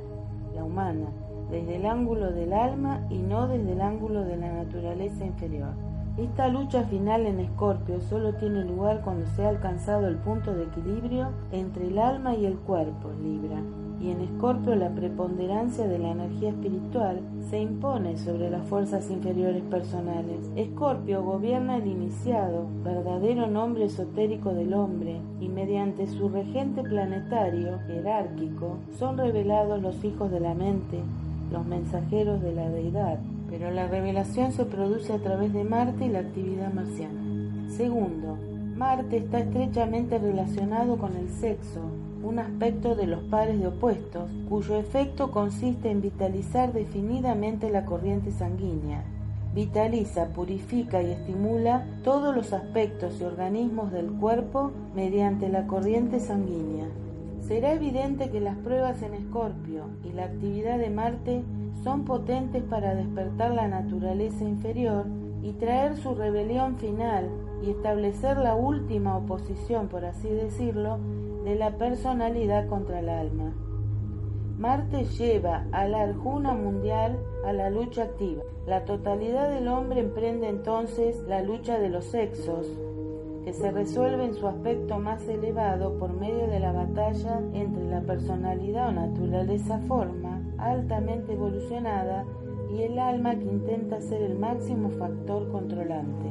la humana, desde el ángulo del alma y no desde el ángulo de la naturaleza inferior. Esta lucha final en Escorpio solo tiene lugar cuando se ha alcanzado el punto de equilibrio entre el alma y el cuerpo, Libra. Y en Escorpio la preponderancia de la energía espiritual se impone sobre las fuerzas inferiores personales. Escorpio gobierna el iniciado, verdadero nombre esotérico del hombre, y mediante su regente planetario, jerárquico, son revelados los hijos de la mente, los mensajeros de la deidad pero la revelación se produce a través de Marte y la actividad marciana. Segundo, Marte está estrechamente relacionado con el sexo, un aspecto de los pares de opuestos, cuyo efecto consiste en vitalizar definidamente la corriente sanguínea. Vitaliza, purifica y estimula todos los aspectos y organismos del cuerpo mediante la corriente sanguínea. Será evidente que las pruebas en Escorpio y la actividad de Marte son potentes para despertar la naturaleza inferior y traer su rebelión final y establecer la última oposición, por así decirlo, de la personalidad contra el alma. Marte lleva a la Arjuna mundial a la lucha activa. La totalidad del hombre emprende entonces la lucha de los sexos, que se resuelve en su aspecto más elevado por medio de la batalla entre la personalidad o naturaleza forma altamente evolucionada y el alma que intenta ser el máximo factor controlante.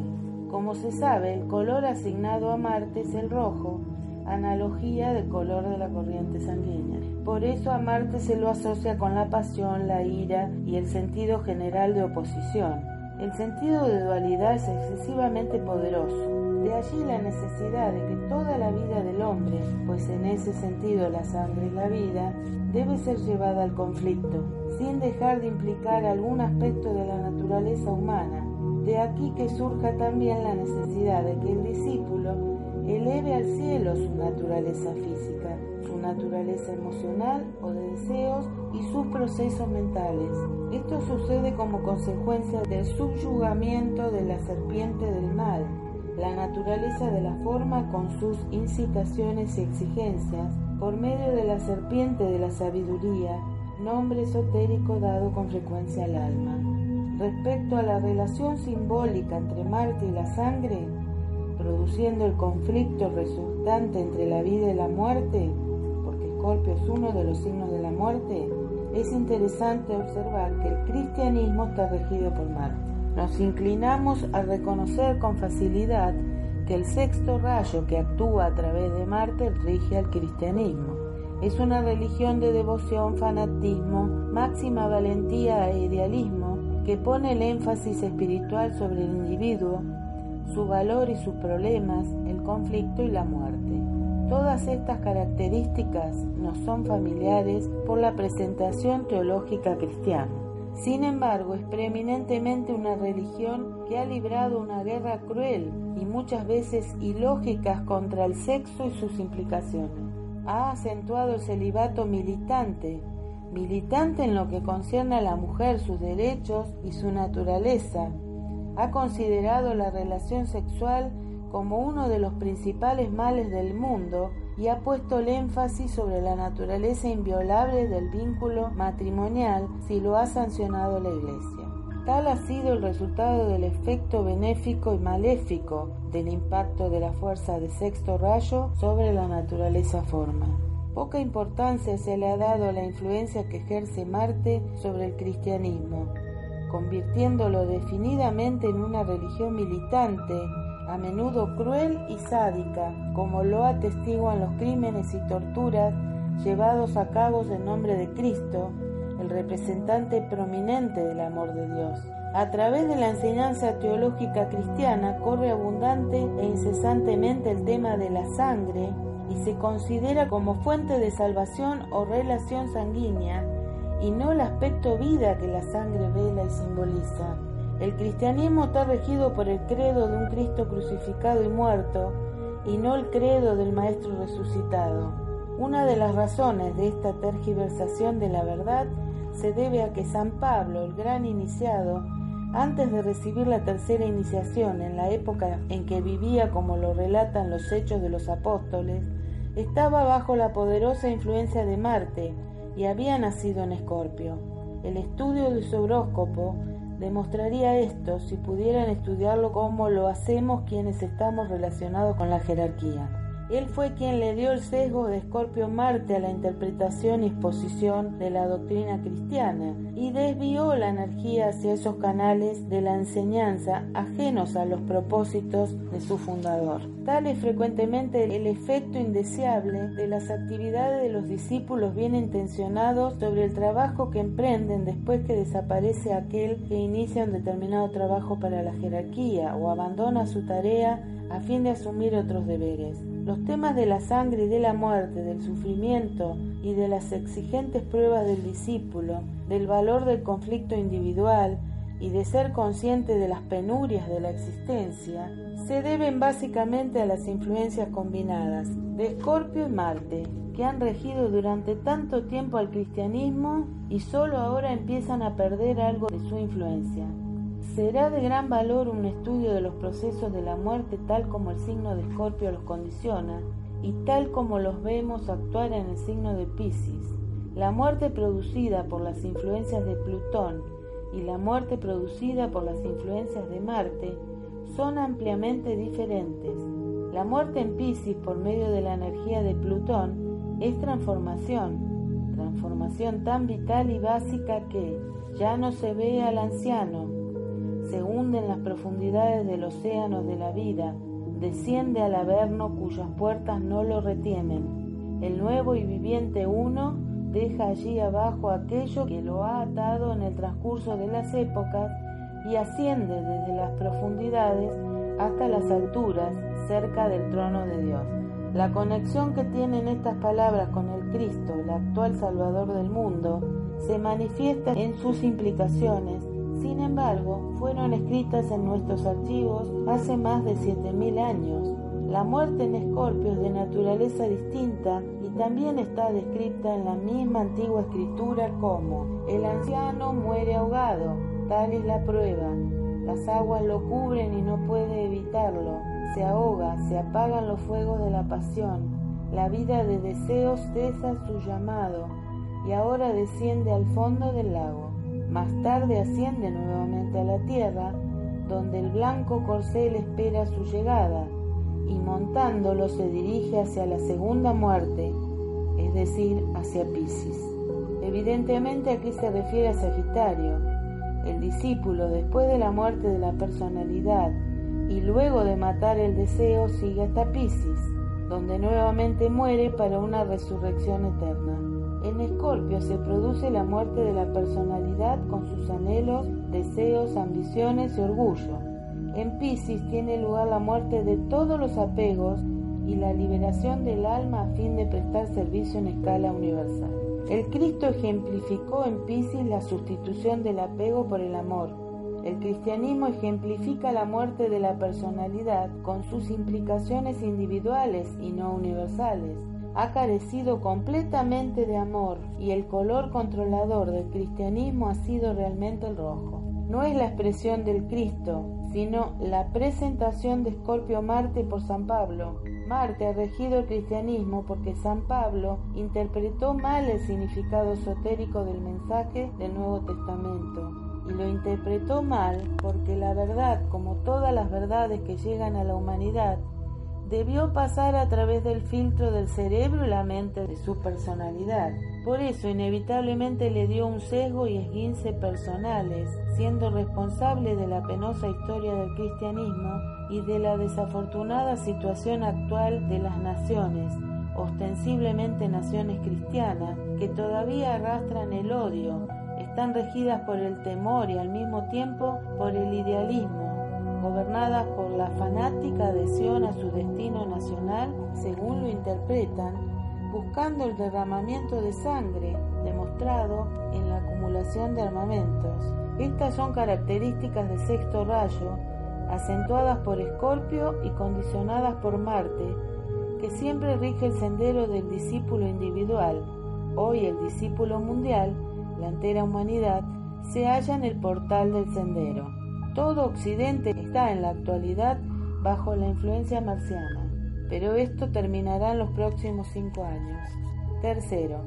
Como se sabe, el color asignado a Marte es el rojo, analogía del color de la corriente sanguínea. Por eso a Marte se lo asocia con la pasión, la ira y el sentido general de oposición. El sentido de dualidad es excesivamente poderoso de allí la necesidad de que toda la vida del hombre, pues en ese sentido la sangre es la vida, debe ser llevada al conflicto, sin dejar de implicar algún aspecto de la naturaleza humana. De aquí que surja también la necesidad de que el discípulo eleve al cielo su naturaleza física, su naturaleza emocional o de deseos y sus procesos mentales. Esto sucede como consecuencia del subyugamiento de la serpiente del mal, la naturaleza de la forma con sus incitaciones y exigencias, por medio de la serpiente de la sabiduría, nombre esotérico dado con frecuencia al alma. Respecto a la relación simbólica entre Marte y la sangre, produciendo el conflicto resultante entre la vida y la muerte, porque Escorpio es uno de los signos de la muerte, es interesante observar que el cristianismo está regido por Marte. Nos inclinamos a reconocer con facilidad que el sexto rayo que actúa a través de Marte rige al cristianismo. Es una religión de devoción, fanatismo, máxima valentía e idealismo que pone el énfasis espiritual sobre el individuo, su valor y sus problemas, el conflicto y la muerte. Todas estas características nos son familiares por la presentación teológica cristiana. Sin embargo, es preeminentemente una religión que ha librado una guerra cruel y muchas veces ilógica contra el sexo y sus implicaciones. Ha acentuado el celibato militante, militante en lo que concierne a la mujer, sus derechos y su naturaleza. Ha considerado la relación sexual como uno de los principales males del mundo y ha puesto el énfasis sobre la naturaleza inviolable del vínculo matrimonial si lo ha sancionado la Iglesia. Tal ha sido el resultado del efecto benéfico y maléfico del impacto de la fuerza de sexto rayo sobre la naturaleza forma. Poca importancia se le ha dado a la influencia que ejerce Marte sobre el cristianismo, convirtiéndolo definidamente en una religión militante a menudo cruel y sádica, como lo atestiguan los crímenes y torturas llevados a cabo en nombre de Cristo, el representante prominente del amor de Dios. A través de la enseñanza teológica cristiana corre abundante e incesantemente el tema de la sangre y se considera como fuente de salvación o relación sanguínea y no el aspecto vida que la sangre vela y simboliza. El cristianismo está regido por el credo de un Cristo crucificado y muerto y no el credo del Maestro resucitado. Una de las razones de esta tergiversación de la verdad se debe a que San Pablo, el gran iniciado, antes de recibir la tercera iniciación en la época en que vivía como lo relatan los hechos de los apóstoles, estaba bajo la poderosa influencia de Marte y había nacido en Escorpio. El estudio de su horóscopo demostraría esto si pudieran estudiarlo como lo hacemos quienes estamos relacionados con la jerarquía. Él fue quien le dio el sesgo de Escorpio Marte a la interpretación y exposición de la doctrina cristiana y desvió la energía hacia esos canales de la enseñanza ajenos a los propósitos de su fundador. Tal es frecuentemente el efecto indeseable de las actividades de los discípulos bien intencionados sobre el trabajo que emprenden después que desaparece aquel que inicia un determinado trabajo para la jerarquía o abandona su tarea a fin de asumir otros deberes. Los temas de la sangre y de la muerte, del sufrimiento y de las exigentes pruebas del discípulo, del valor del conflicto individual y de ser consciente de las penurias de la existencia, se deben básicamente a las influencias combinadas de Escorpio y Marte, que han regido durante tanto tiempo al cristianismo y solo ahora empiezan a perder algo de su influencia. Será de gran valor un estudio de los procesos de la muerte tal como el signo de Escorpio los condiciona y tal como los vemos actuar en el signo de Piscis. La muerte producida por las influencias de Plutón y la muerte producida por las influencias de Marte son ampliamente diferentes. La muerte en Piscis por medio de la energía de Plutón es transformación, transformación tan vital y básica que ya no se ve al anciano, se hunde en las profundidades del océano de la vida, desciende al averno cuyas puertas no lo retienen. El nuevo y viviente uno deja allí abajo aquello que lo ha atado en el transcurso de las épocas y asciende desde las profundidades hasta las alturas cerca del trono de Dios. La conexión que tienen estas palabras con el Cristo, el actual Salvador del mundo, se manifiesta en sus implicaciones sin embargo, fueron escritas en nuestros archivos hace más de 7.000 años. La muerte en Escorpio es de naturaleza distinta y también está descrita en la misma antigua escritura como el anciano muere ahogado, tal es la prueba. Las aguas lo cubren y no puede evitarlo. Se ahoga, se apagan los fuegos de la pasión. La vida de deseos cesa su llamado y ahora desciende al fondo del lago. Más tarde asciende nuevamente a la tierra, donde el blanco corcel espera su llegada, y montándolo se dirige hacia la segunda muerte, es decir, hacia Piscis. Evidentemente aquí se refiere a Sagitario, el discípulo después de la muerte de la personalidad y luego de matar el deseo sigue hasta Piscis, donde nuevamente muere para una resurrección eterna. En Escorpio se produce la muerte de la personalidad con sus anhelos, deseos, ambiciones y orgullo. En Piscis tiene lugar la muerte de todos los apegos y la liberación del alma a fin de prestar servicio en escala universal. El Cristo ejemplificó en Piscis la sustitución del apego por el amor. El cristianismo ejemplifica la muerte de la personalidad con sus implicaciones individuales y no universales ha carecido completamente de amor y el color controlador del cristianismo ha sido realmente el rojo. No es la expresión del Cristo, sino la presentación de Escorpio Marte por San Pablo. Marte ha regido el cristianismo porque San Pablo interpretó mal el significado esotérico del mensaje del Nuevo Testamento y lo interpretó mal porque la verdad, como todas las verdades que llegan a la humanidad, debió pasar a través del filtro del cerebro y la mente de su personalidad. Por eso inevitablemente le dio un sesgo y esguince personales, siendo responsable de la penosa historia del cristianismo y de la desafortunada situación actual de las naciones, ostensiblemente naciones cristianas, que todavía arrastran el odio, están regidas por el temor y al mismo tiempo por el idealismo gobernadas por la fanática adhesión a su destino nacional, según lo interpretan, buscando el derramamiento de sangre demostrado en la acumulación de armamentos. Estas son características de sexto rayo, acentuadas por Escorpio y condicionadas por Marte, que siempre rige el sendero del discípulo individual. Hoy el discípulo mundial, la entera humanidad, se halla en el portal del sendero. Todo Occidente está en la actualidad bajo la influencia marciana, pero esto terminará en los próximos cinco años. Tercero,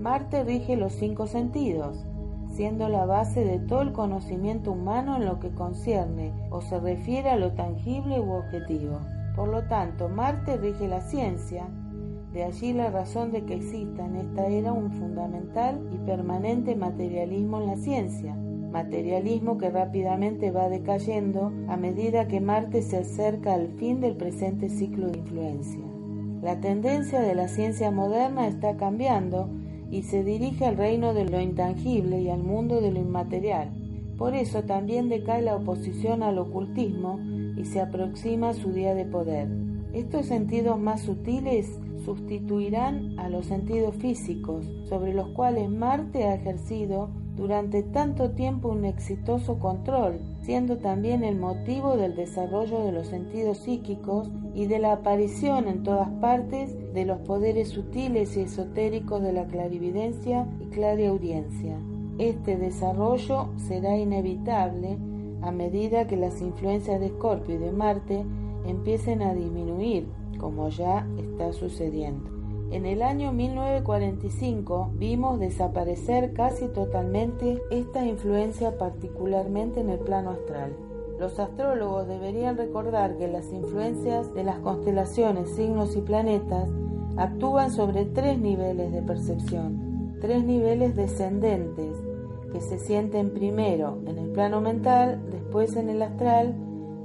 Marte rige los cinco sentidos. siendo la base de todo el conocimiento humano en lo que concierne o se refiere a lo tangible u objetivo. Por lo tanto, Marte rige la ciencia, de allí la razón de que exista en esta era un fundamental y permanente materialismo en la ciencia, materialismo que rápidamente va decayendo a medida que Marte se acerca al fin del presente ciclo de influencia. La tendencia de la ciencia moderna está cambiando y se dirige al reino de lo intangible y al mundo de lo inmaterial. Por eso también decae la oposición al ocultismo y se aproxima su día de poder. Estos sentidos más sutiles sustituirán a los sentidos físicos, sobre los cuales Marte ha ejercido durante tanto tiempo un exitoso control, siendo también el motivo del desarrollo de los sentidos psíquicos y de la aparición en todas partes de los poderes sutiles y esotéricos de la clarividencia y clariaudiencia. Este desarrollo será inevitable a medida que las influencias de Escorpio y de Marte empiecen a disminuir, como ya está sucediendo. En el año 1945 vimos desaparecer casi totalmente esta influencia particularmente en el plano astral. Los astrólogos deberían recordar que las influencias de las constelaciones, signos y planetas actúan sobre tres niveles de percepción, tres niveles descendentes que se sienten primero en el plano mental, después en el astral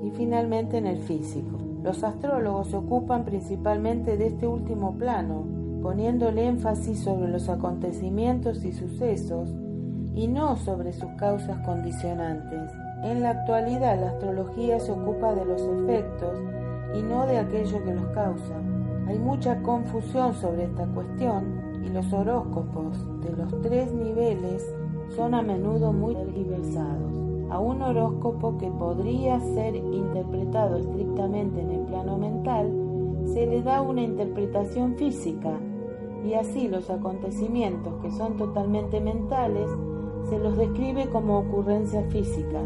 y finalmente en el físico. Los astrólogos se ocupan principalmente de este último plano, poniendo el énfasis sobre los acontecimientos y sucesos y no sobre sus causas condicionantes. En la actualidad la astrología se ocupa de los efectos y no de aquello que los causa. Hay mucha confusión sobre esta cuestión y los horóscopos de los tres niveles son a menudo muy tergiversados. A un horóscopo que podría ser interpretado estrictamente en el plano mental, se le da una interpretación física y así los acontecimientos que son totalmente mentales se los describe como ocurrencias físicas.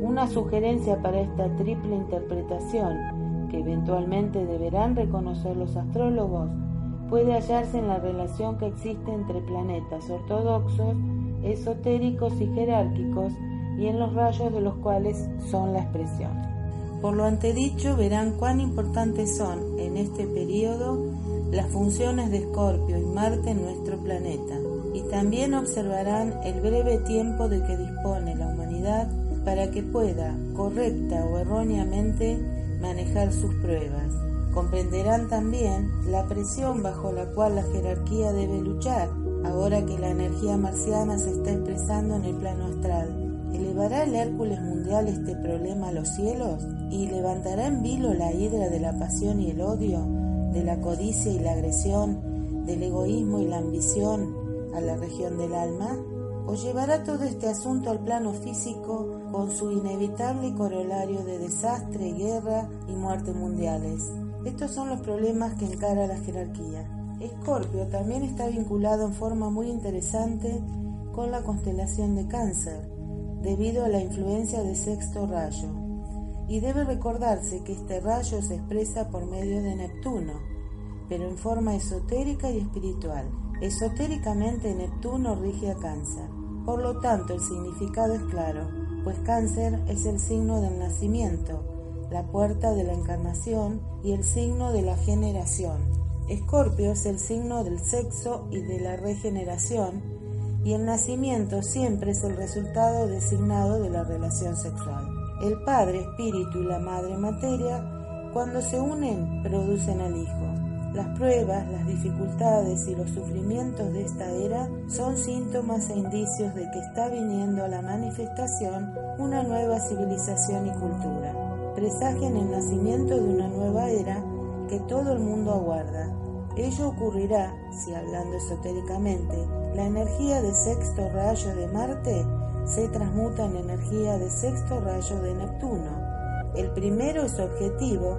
Una sugerencia para esta triple interpretación, que eventualmente deberán reconocer los astrólogos, puede hallarse en la relación que existe entre planetas ortodoxos, esotéricos y jerárquicos y en los rayos de los cuales son la expresión. Por lo antedicho verán cuán importantes son en este periodo las funciones de Escorpio y Marte en nuestro planeta, y también observarán el breve tiempo de que dispone la humanidad para que pueda, correcta o erróneamente, manejar sus pruebas. Comprenderán también la presión bajo la cual la jerarquía debe luchar, ahora que la energía marciana se está expresando en el plano astral. ¿Elevará el Hércules mundial este problema a los cielos? ¿Y levantará en vilo la hidra de la pasión y el odio? de la codicia y la agresión, del egoísmo y la ambición a la región del alma? ¿O llevará todo este asunto al plano físico con su inevitable corolario de desastre, guerra y muerte mundiales? Estos son los problemas que encara la jerarquía. Escorpio también está vinculado en forma muy interesante con la constelación de Cáncer, debido a la influencia de sexto rayo, y debe recordarse que este rayo se expresa por medio de Neptuno, pero en forma esotérica y espiritual. Esotéricamente Neptuno rige a cáncer. Por lo tanto, el significado es claro, pues cáncer es el signo del nacimiento, la puerta de la encarnación y el signo de la generación. Escorpio es el signo del sexo y de la regeneración, y el nacimiento siempre es el resultado designado de la relación sexual. El Padre Espíritu y la Madre Materia, cuando se unen, producen al Hijo. Las pruebas, las dificultades y los sufrimientos de esta era son síntomas e indicios de que está viniendo a la manifestación una nueva civilización y cultura. Presagian el nacimiento de una nueva era que todo el mundo aguarda. Ello ocurrirá si, hablando esotéricamente, la energía de sexto rayo de Marte se transmuta en energía de sexto rayo de Neptuno. El primero es objetivo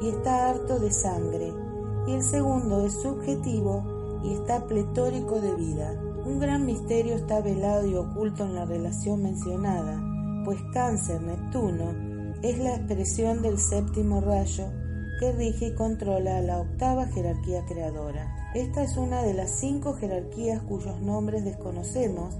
y está harto de sangre, y el segundo es subjetivo y está pletórico de vida. Un gran misterio está velado y oculto en la relación mencionada, pues Cáncer Neptuno es la expresión del séptimo rayo que rige y controla la octava jerarquía creadora. Esta es una de las cinco jerarquías cuyos nombres desconocemos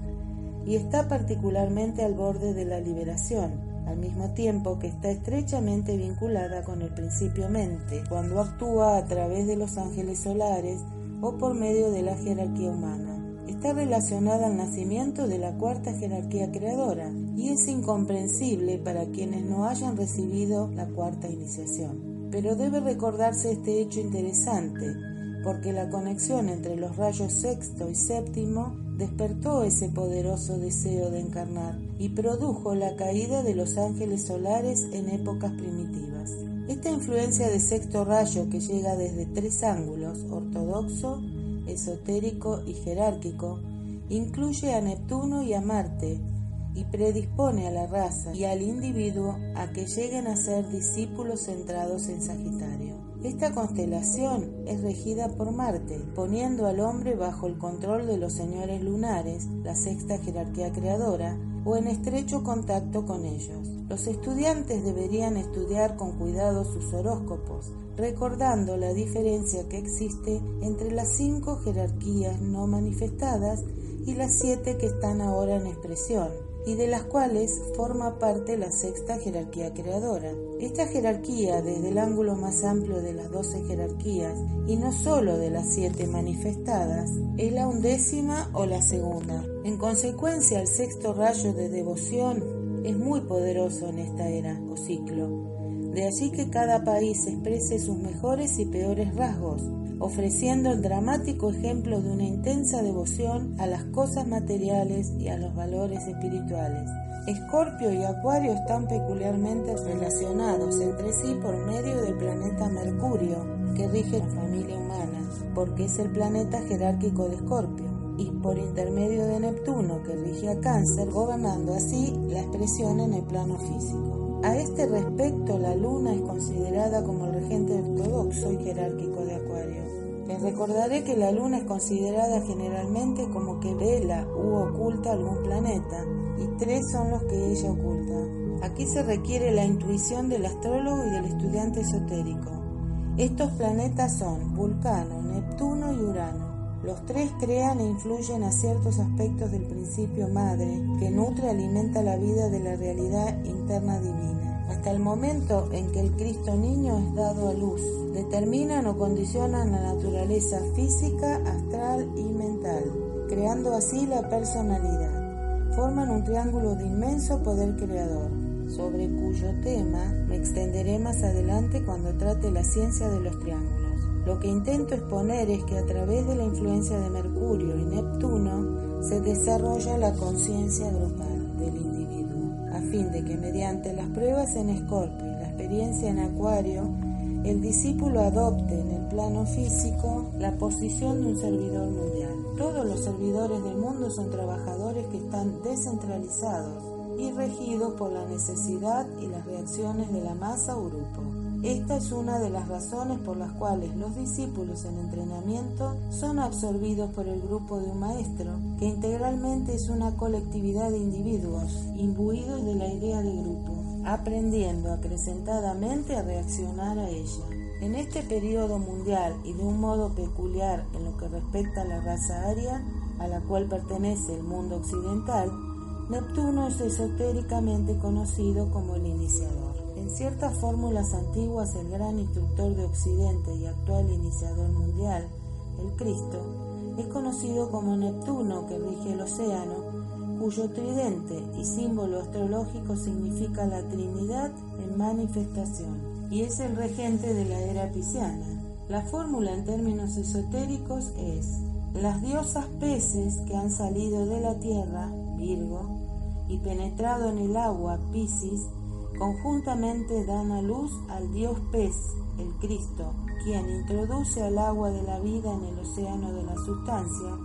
y está particularmente al borde de la liberación, al mismo tiempo que está estrechamente vinculada con el principio mente, cuando actúa a través de los ángeles solares o por medio de la jerarquía humana. Está relacionada al nacimiento de la cuarta jerarquía creadora y es incomprensible para quienes no hayan recibido la cuarta iniciación. Pero debe recordarse este hecho interesante, porque la conexión entre los rayos sexto y séptimo despertó ese poderoso deseo de encarnar y produjo la caída de los ángeles solares en épocas primitivas. Esta influencia de sexto rayo que llega desde tres ángulos, ortodoxo, esotérico y jerárquico, incluye a Neptuno y a Marte y predispone a la raza y al individuo a que lleguen a ser discípulos centrados en Sagitario. Esta constelación es regida por Marte, poniendo al hombre bajo el control de los señores lunares, la sexta jerarquía creadora, o en estrecho contacto con ellos. Los estudiantes deberían estudiar con cuidado sus horóscopos, recordando la diferencia que existe entre las cinco jerarquías no manifestadas y las siete que están ahora en expresión, y de las cuales forma parte la sexta jerarquía creadora. Esta jerarquía, desde el ángulo más amplio de las doce jerarquías, y no sólo de las siete manifestadas, es la undécima o la segunda. En consecuencia, el sexto rayo de devoción es muy poderoso en esta era o ciclo. De allí que cada país exprese sus mejores y peores rasgos, ofreciendo el dramático ejemplo de una intensa devoción a las cosas materiales y a los valores espirituales. Escorpio y Acuario están peculiarmente relacionados entre sí por medio del planeta Mercurio, que rige la familia humana, porque es el planeta jerárquico de Escorpio, y por intermedio de Neptuno, que rige a Cáncer, gobernando así la expresión en el plano físico. A este respecto, la luna es considerada como el regente ortodoxo y jerárquico de Acuario. Les recordaré que la luna es considerada generalmente como que vela u oculta algún planeta, y tres son los que ella oculta. Aquí se requiere la intuición del astrólogo y del estudiante esotérico. Estos planetas son Vulcano, Neptuno y Urano. Los tres crean e influyen a ciertos aspectos del principio madre que nutre y alimenta la vida de la realidad interna divina. Hasta el momento en que el Cristo niño es dado a luz, determinan o condicionan la naturaleza física, astral y mental, creando así la personalidad. Forman un triángulo de inmenso poder creador, sobre cuyo tema me extenderé más adelante cuando trate la ciencia de los triángulos. Lo que intento exponer es que a través de la influencia de Mercurio y Neptuno se desarrolla la conciencia grupal a fin de que mediante las pruebas en Escorpio y la experiencia en Acuario, el discípulo adopte en el plano físico la posición de un servidor mundial. Todos los servidores del mundo son trabajadores que están descentralizados y regidos por la necesidad y las reacciones de la masa o grupo. Esta es una de las razones por las cuales los discípulos en entrenamiento son absorbidos por el grupo de un maestro, que integralmente es una colectividad de individuos imbuidos de la idea de grupo, aprendiendo acrecentadamente a reaccionar a ella. En este periodo mundial y de un modo peculiar en lo que respecta a la raza aria, a la cual pertenece el mundo occidental, Neptuno es esotéricamente conocido como el iniciador. En ciertas fórmulas antiguas, el gran instructor de Occidente y actual iniciador mundial, el Cristo, es conocido como Neptuno, que rige el océano, cuyo tridente y símbolo astrológico significa la Trinidad en manifestación, y es el regente de la era pisciana. La fórmula en términos esotéricos es las diosas peces que han salido de la tierra, Virgo, y penetrado en el agua, Piscis, conjuntamente dan a luz al dios pez, el Cristo, quien introduce al agua de la vida en el océano de la sustancia,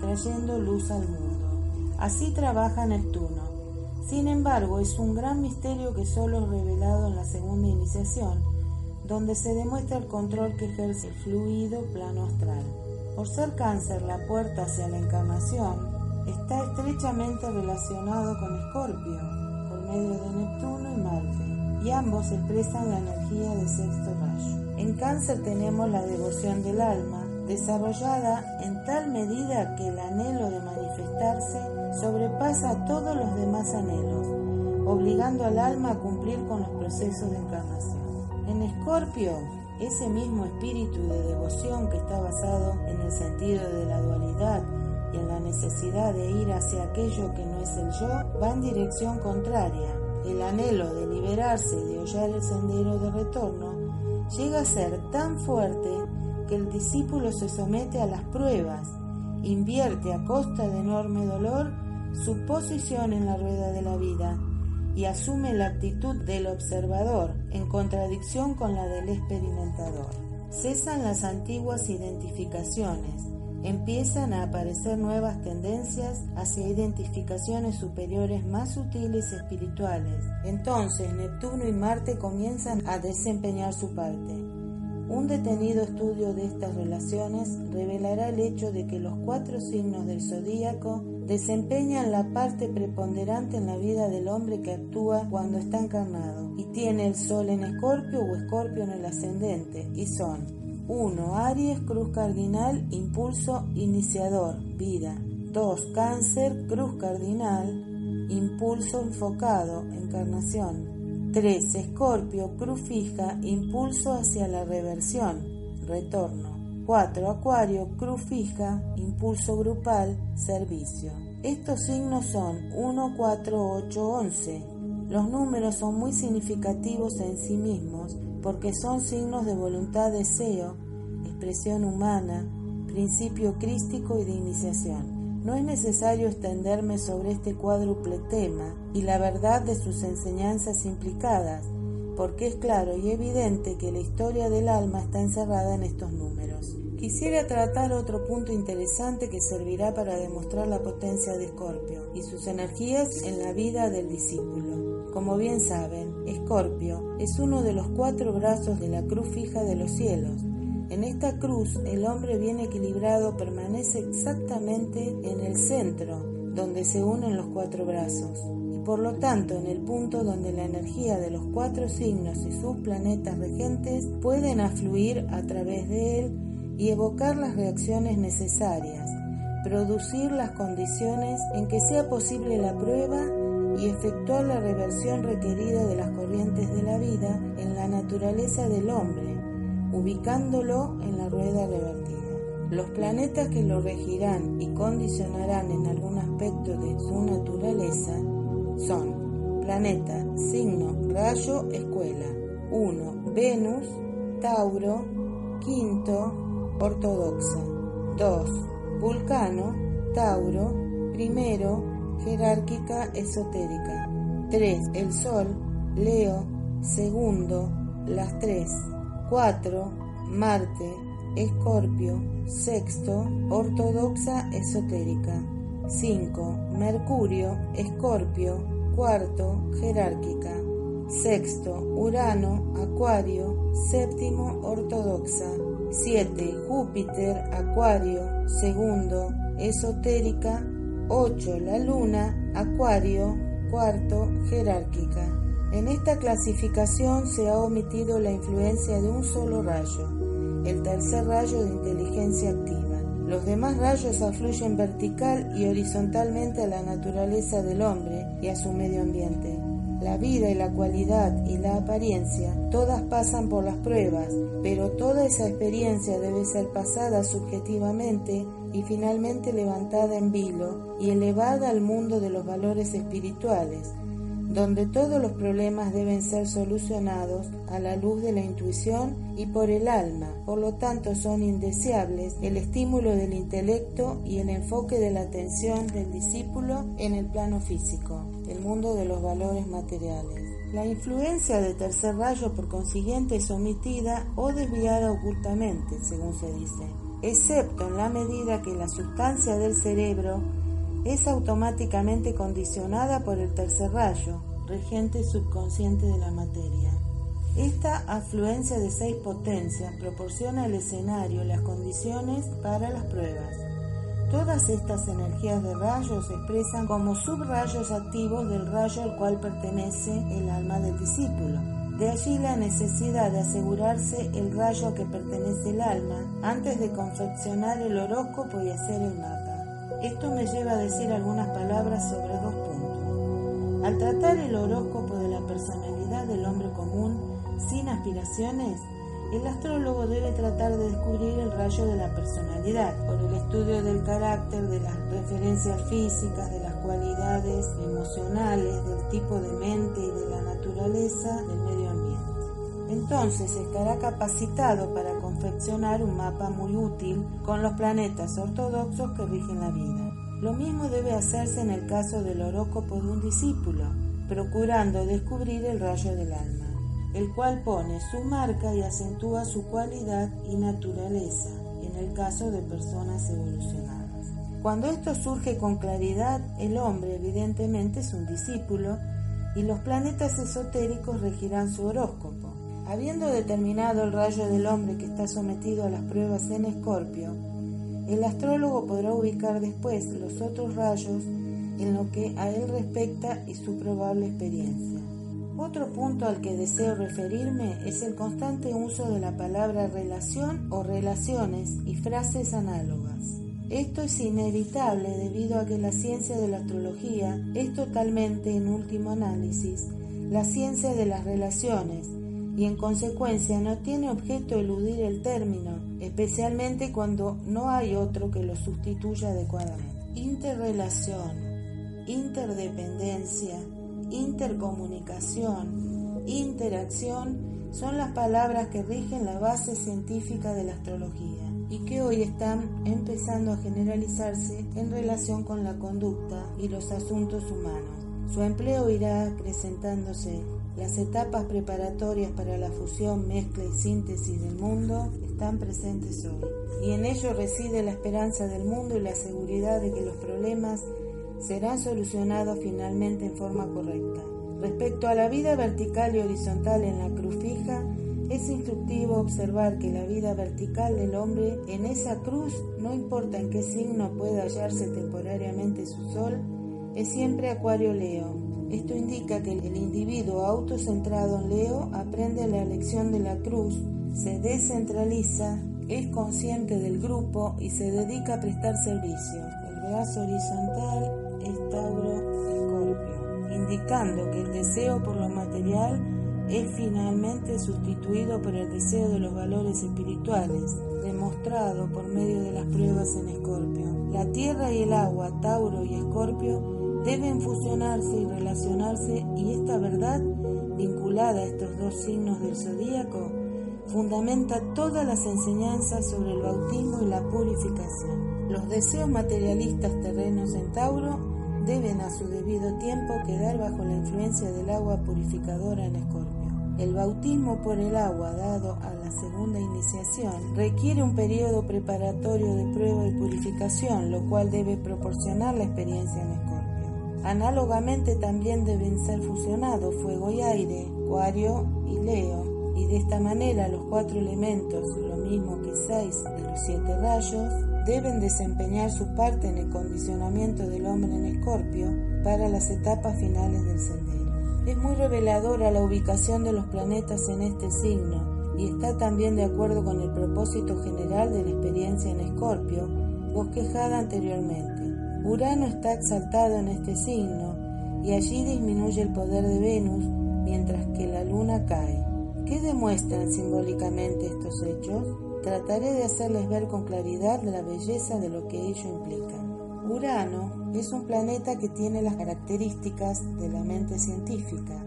trayendo luz al mundo. Así trabaja Neptuno. Sin embargo, es un gran misterio que solo es revelado en la segunda iniciación, donde se demuestra el control que ejerce el fluido plano astral. Por ser cáncer la puerta hacia la encarnación, está estrechamente relacionado con Escorpio, medio de Neptuno y Marte, y ambos expresan la energía de sexto rayo. En cáncer tenemos la devoción del alma, desarrollada en tal medida que el anhelo de manifestarse sobrepasa todos los demás anhelos, obligando al alma a cumplir con los procesos de encarnación. En Escorpio, ese mismo espíritu de devoción que está basado en el sentido de la dualidad y la necesidad de ir hacia aquello que no es el yo, va en dirección contraria. El anhelo de liberarse y de hollar el sendero de retorno llega a ser tan fuerte que el discípulo se somete a las pruebas, invierte a costa de enorme dolor su posición en la rueda de la vida y asume la actitud del observador en contradicción con la del experimentador. Cesan las antiguas identificaciones, empiezan a aparecer nuevas tendencias hacia identificaciones superiores más sutiles y espirituales. Entonces Neptuno y Marte comienzan a desempeñar su parte. Un detenido estudio de estas relaciones revelará el hecho de que los cuatro signos del zodíaco desempeñan la parte preponderante en la vida del hombre que actúa cuando está encarnado y tiene el sol en escorpio o escorpio en el ascendente y son 1. Aries, cruz cardinal, impulso iniciador, vida. 2. Cáncer, cruz cardinal, impulso enfocado, encarnación. 3. Escorpio, cruz fija, impulso hacia la reversión, retorno. 4. Acuario, cruz fija, impulso grupal, servicio. Estos signos son 1, 4, 8, 11. Los números son muy significativos en sí mismos porque son signos de voluntad, deseo, expresión humana, principio crístico y de iniciación. No es necesario extenderme sobre este cuádruple tema y la verdad de sus enseñanzas implicadas, porque es claro y evidente que la historia del alma está encerrada en estos números. Quisiera tratar otro punto interesante que servirá para demostrar la potencia de Escorpio y sus energías en la vida del discípulo. Como bien saben, Escorpio es uno de los cuatro brazos de la cruz fija de los cielos. En esta cruz el hombre bien equilibrado permanece exactamente en el centro, donde se unen los cuatro brazos, y por lo tanto en el punto donde la energía de los cuatro signos y sus planetas regentes pueden afluir a través de él y evocar las reacciones necesarias, producir las condiciones en que sea posible la prueba y efectuar la reversión requerida de las corrientes de la vida en la naturaleza del hombre, ubicándolo en la rueda revertida. Los planetas que lo regirán y condicionarán en algún aspecto de su naturaleza son planeta, signo, rayo, escuela. 1. Venus, Tauro, quinto, ortodoxa. 2. Vulcano, Tauro, primero, jerárquica esotérica. 3. El Sol, Leo, segundo, las 3. 4. Marte, Escorpio, sexto, ortodoxa esotérica. 5. Mercurio, Escorpio, cuarto, jerárquica. Sexto, Urano, Acuario, séptimo, ortodoxa. 7. Júpiter, Acuario, segundo, esotérica. 8. La Luna, Acuario, cuarto, jerárquica. En esta clasificación se ha omitido la influencia de un solo rayo, el tercer rayo de inteligencia activa. Los demás rayos afluyen vertical y horizontalmente a la naturaleza del hombre y a su medio ambiente. La vida y la cualidad y la apariencia, todas pasan por las pruebas, pero toda esa experiencia debe ser pasada subjetivamente y finalmente levantada en vilo y elevada al mundo de los valores espirituales, donde todos los problemas deben ser solucionados a la luz de la intuición y por el alma, por lo tanto son indeseables el estímulo del intelecto y el enfoque de la atención del discípulo en el plano físico el mundo de los valores materiales. La influencia de tercer rayo, por consiguiente, es omitida o desviada ocultamente, según se dice, excepto en la medida que la sustancia del cerebro es automáticamente condicionada por el tercer rayo, regente subconsciente de la materia. Esta afluencia de seis potencias proporciona el escenario, las condiciones para las pruebas. Todas estas energías de rayos se expresan como subrayos activos del rayo al cual pertenece el alma del discípulo. De allí la necesidad de asegurarse el rayo a que pertenece el alma antes de confeccionar el horóscopo y hacer el mapa. Esto me lleva a decir algunas palabras sobre dos puntos. Al tratar el horóscopo de la personalidad del hombre común sin aspiraciones, el astrólogo debe tratar de descubrir el rayo de la personalidad por el estudio del carácter, de las referencias físicas, de las cualidades emocionales, del tipo de mente y de la naturaleza del medio. Entonces estará capacitado para confeccionar un mapa muy útil con los planetas ortodoxos que rigen la vida. Lo mismo debe hacerse en el caso del horóscopo de un discípulo, procurando descubrir el rayo del alma el cual pone su marca y acentúa su cualidad y naturaleza en el caso de personas evolucionadas. Cuando esto surge con claridad, el hombre evidentemente es un discípulo y los planetas esotéricos regirán su horóscopo. Habiendo determinado el rayo del hombre que está sometido a las pruebas en Escorpio, el astrólogo podrá ubicar después los otros rayos en lo que a él respecta y su probable experiencia. Otro punto al que deseo referirme es el constante uso de la palabra relación o relaciones y frases análogas. Esto es inevitable debido a que la ciencia de la astrología es totalmente, en último análisis, la ciencia de las relaciones y en consecuencia no tiene objeto eludir el término, especialmente cuando no hay otro que lo sustituya adecuadamente. Interrelación, interdependencia, intercomunicación, interacción son las palabras que rigen la base científica de la astrología y que hoy están empezando a generalizarse en relación con la conducta y los asuntos humanos. Su empleo irá acrecentándose. Las etapas preparatorias para la fusión, mezcla y síntesis del mundo están presentes hoy. Y en ello reside la esperanza del mundo y la seguridad de que los problemas serán solucionados finalmente en forma correcta. Respecto a la vida vertical y horizontal en la cruz fija, es instructivo observar que la vida vertical del hombre en esa cruz, no importa en qué signo pueda hallarse temporariamente su sol, es siempre Acuario Leo. Esto indica que el individuo autocentrado en Leo aprende la lección de la cruz, se descentraliza, es consciente del grupo y se dedica a prestar servicio. El brazo horizontal es Tauro Escorpio, indicando que el deseo por lo material es finalmente sustituido por el deseo de los valores espirituales, demostrado por medio de las pruebas en Escorpio. La tierra y el agua, Tauro y Escorpio, deben fusionarse y relacionarse y esta verdad, vinculada a estos dos signos del zodíaco, fundamenta todas las enseñanzas sobre el bautismo y la purificación. Los deseos materialistas terrenos en Tauro deben a su debido tiempo quedar bajo la influencia del agua purificadora en Escorpio. El bautismo por el agua dado a la segunda iniciación requiere un periodo preparatorio de prueba y purificación, lo cual debe proporcionar la experiencia en Escorpio. Análogamente también deben ser fusionados fuego y aire, Acuario y Leo, y de esta manera los cuatro elementos, lo mismo que seis de los siete rayos, deben desempeñar su parte en el condicionamiento del hombre en Escorpio para las etapas finales del sendero. Es muy reveladora la ubicación de los planetas en este signo y está también de acuerdo con el propósito general de la experiencia en Escorpio, bosquejada anteriormente. Urano está exaltado en este signo y allí disminuye el poder de Venus mientras que la luna cae. ¿Qué demuestran simbólicamente estos hechos? Trataré de hacerles ver con claridad la belleza de lo que ello implica. Urano es un planeta que tiene las características de la mente científica,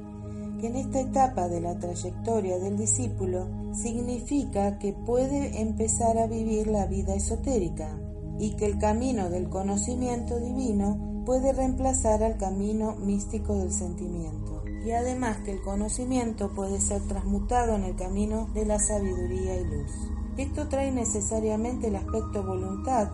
que en esta etapa de la trayectoria del discípulo significa que puede empezar a vivir la vida esotérica y que el camino del conocimiento divino puede reemplazar al camino místico del sentimiento y además que el conocimiento puede ser transmutado en el camino de la sabiduría y luz. Esto trae necesariamente el aspecto voluntad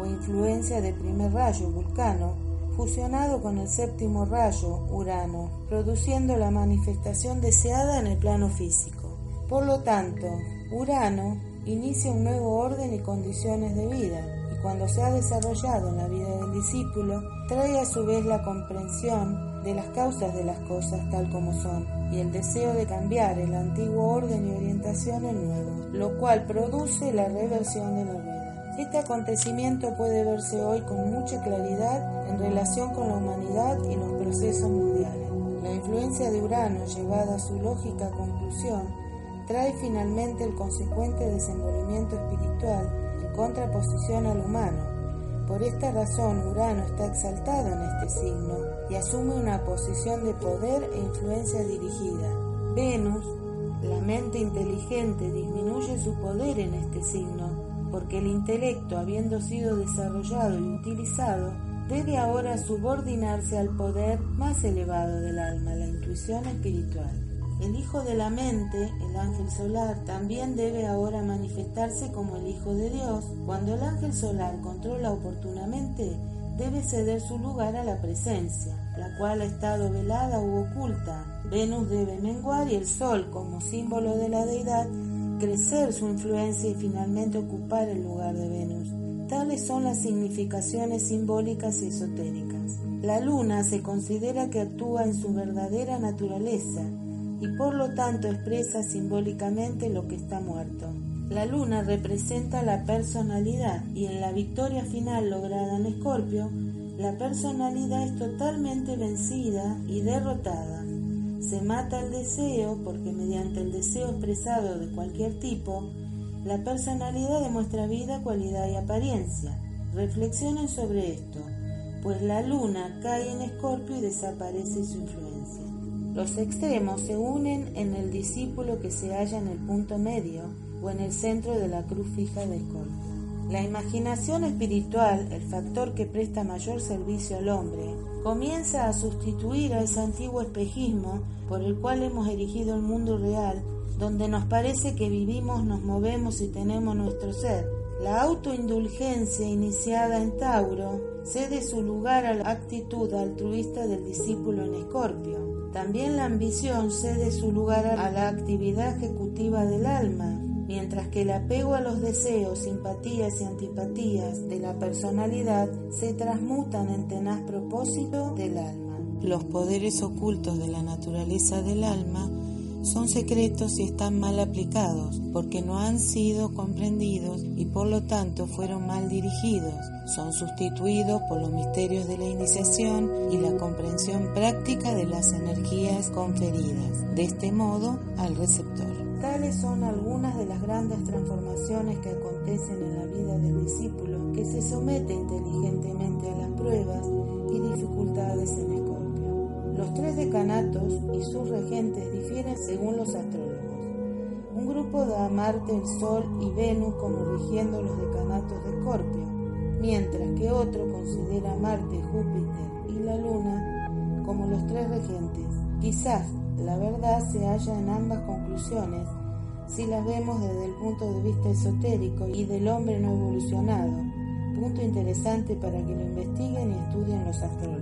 o influencia del primer rayo, Vulcano, fusionado con el séptimo rayo, Urano, produciendo la manifestación deseada en el plano físico. Por lo tanto, Urano inicia un nuevo orden y condiciones de vida, cuando se ha desarrollado en la vida del discípulo, trae a su vez la comprensión de las causas de las cosas tal como son, y el deseo de cambiar el antiguo orden y orientación en nuevo, lo cual produce la reversión de la vida. Este acontecimiento puede verse hoy con mucha claridad en relación con la humanidad y los procesos mundiales. La influencia de Urano, llevada a su lógica conclusión, trae finalmente el consecuente desenvolvimiento espiritual contraposición al humano. Por esta razón, Urano está exaltado en este signo y asume una posición de poder e influencia dirigida. Venus, la mente inteligente, disminuye su poder en este signo, porque el intelecto, habiendo sido desarrollado y utilizado, debe ahora subordinarse al poder más elevado del alma, la intuición espiritual. El hijo de la mente, el ángel solar, también debe ahora manifestarse como el hijo de Dios. Cuando el ángel solar controla oportunamente, debe ceder su lugar a la presencia, la cual ha estado velada u oculta. Venus debe menguar y el sol, como símbolo de la deidad, crecer su influencia y finalmente ocupar el lugar de Venus. Tales son las significaciones simbólicas y esotéricas. La luna se considera que actúa en su verdadera naturaleza y por lo tanto expresa simbólicamente lo que está muerto. La luna representa la personalidad y en la victoria final lograda en Escorpio, la personalidad es totalmente vencida y derrotada. Se mata el deseo porque mediante el deseo expresado de cualquier tipo, la personalidad demuestra vida, cualidad y apariencia. Reflexionen sobre esto, pues la luna cae en Escorpio y desaparece su influencia. Los extremos se unen en el discípulo que se halla en el punto medio o en el centro de la cruz fija de Escorpio. La imaginación espiritual, el factor que presta mayor servicio al hombre, comienza a sustituir a ese antiguo espejismo por el cual hemos erigido el mundo real donde nos parece que vivimos, nos movemos y tenemos nuestro ser. La autoindulgencia iniciada en Tauro cede su lugar a la actitud altruista del discípulo en Escorpio. También la ambición cede su lugar a la actividad ejecutiva del alma, mientras que el apego a los deseos, simpatías y antipatías de la personalidad se transmutan en tenaz propósito del alma. Los poderes ocultos de la naturaleza del alma son secretos y están mal aplicados, porque no han sido comprendidos y por lo tanto fueron mal dirigidos. Son sustituidos por los misterios de la iniciación y la comprensión práctica de las energías conferidas, de este modo al receptor. Tales son algunas de las grandes transformaciones que acontecen en la vida del discípulo que se somete inteligentemente a las pruebas y dificultades en el los tres decanatos y sus regentes difieren según los astrólogos. Un grupo da a Marte, el Sol y Venus como rigiendo los decanatos de Escorpio, mientras que otro considera a Marte, Júpiter y la Luna como los tres regentes. Quizás la verdad se halla en ambas conclusiones si las vemos desde el punto de vista esotérico y del hombre no evolucionado, punto interesante para que lo investiguen y estudien los astrólogos.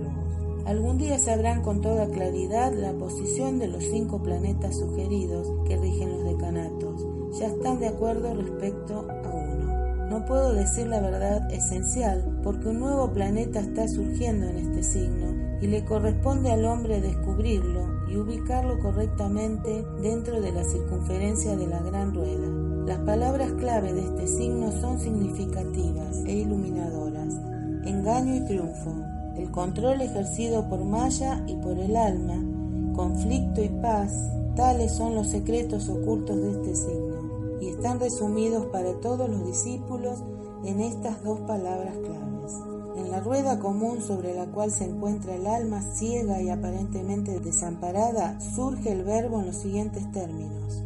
Algún día sabrán con toda claridad la posición de los cinco planetas sugeridos que rigen los decanatos. Ya están de acuerdo respecto a uno. No puedo decir la verdad esencial porque un nuevo planeta está surgiendo en este signo y le corresponde al hombre descubrirlo y ubicarlo correctamente dentro de la circunferencia de la gran rueda. Las palabras clave de este signo son significativas e iluminadoras. Engaño y triunfo, el control ejercido por Maya y por el alma, conflicto y paz, tales son los secretos ocultos de este signo, y están resumidos para todos los discípulos en estas dos palabras claves. En la rueda común sobre la cual se encuentra el alma ciega y aparentemente desamparada, surge el verbo en los siguientes términos.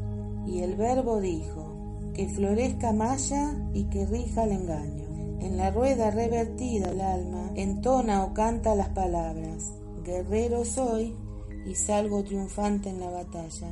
Y el verbo dijo, que florezca Maya y que rija el engaño. En la rueda revertida el alma entona o canta las palabras, guerrero soy y salgo triunfante en la batalla.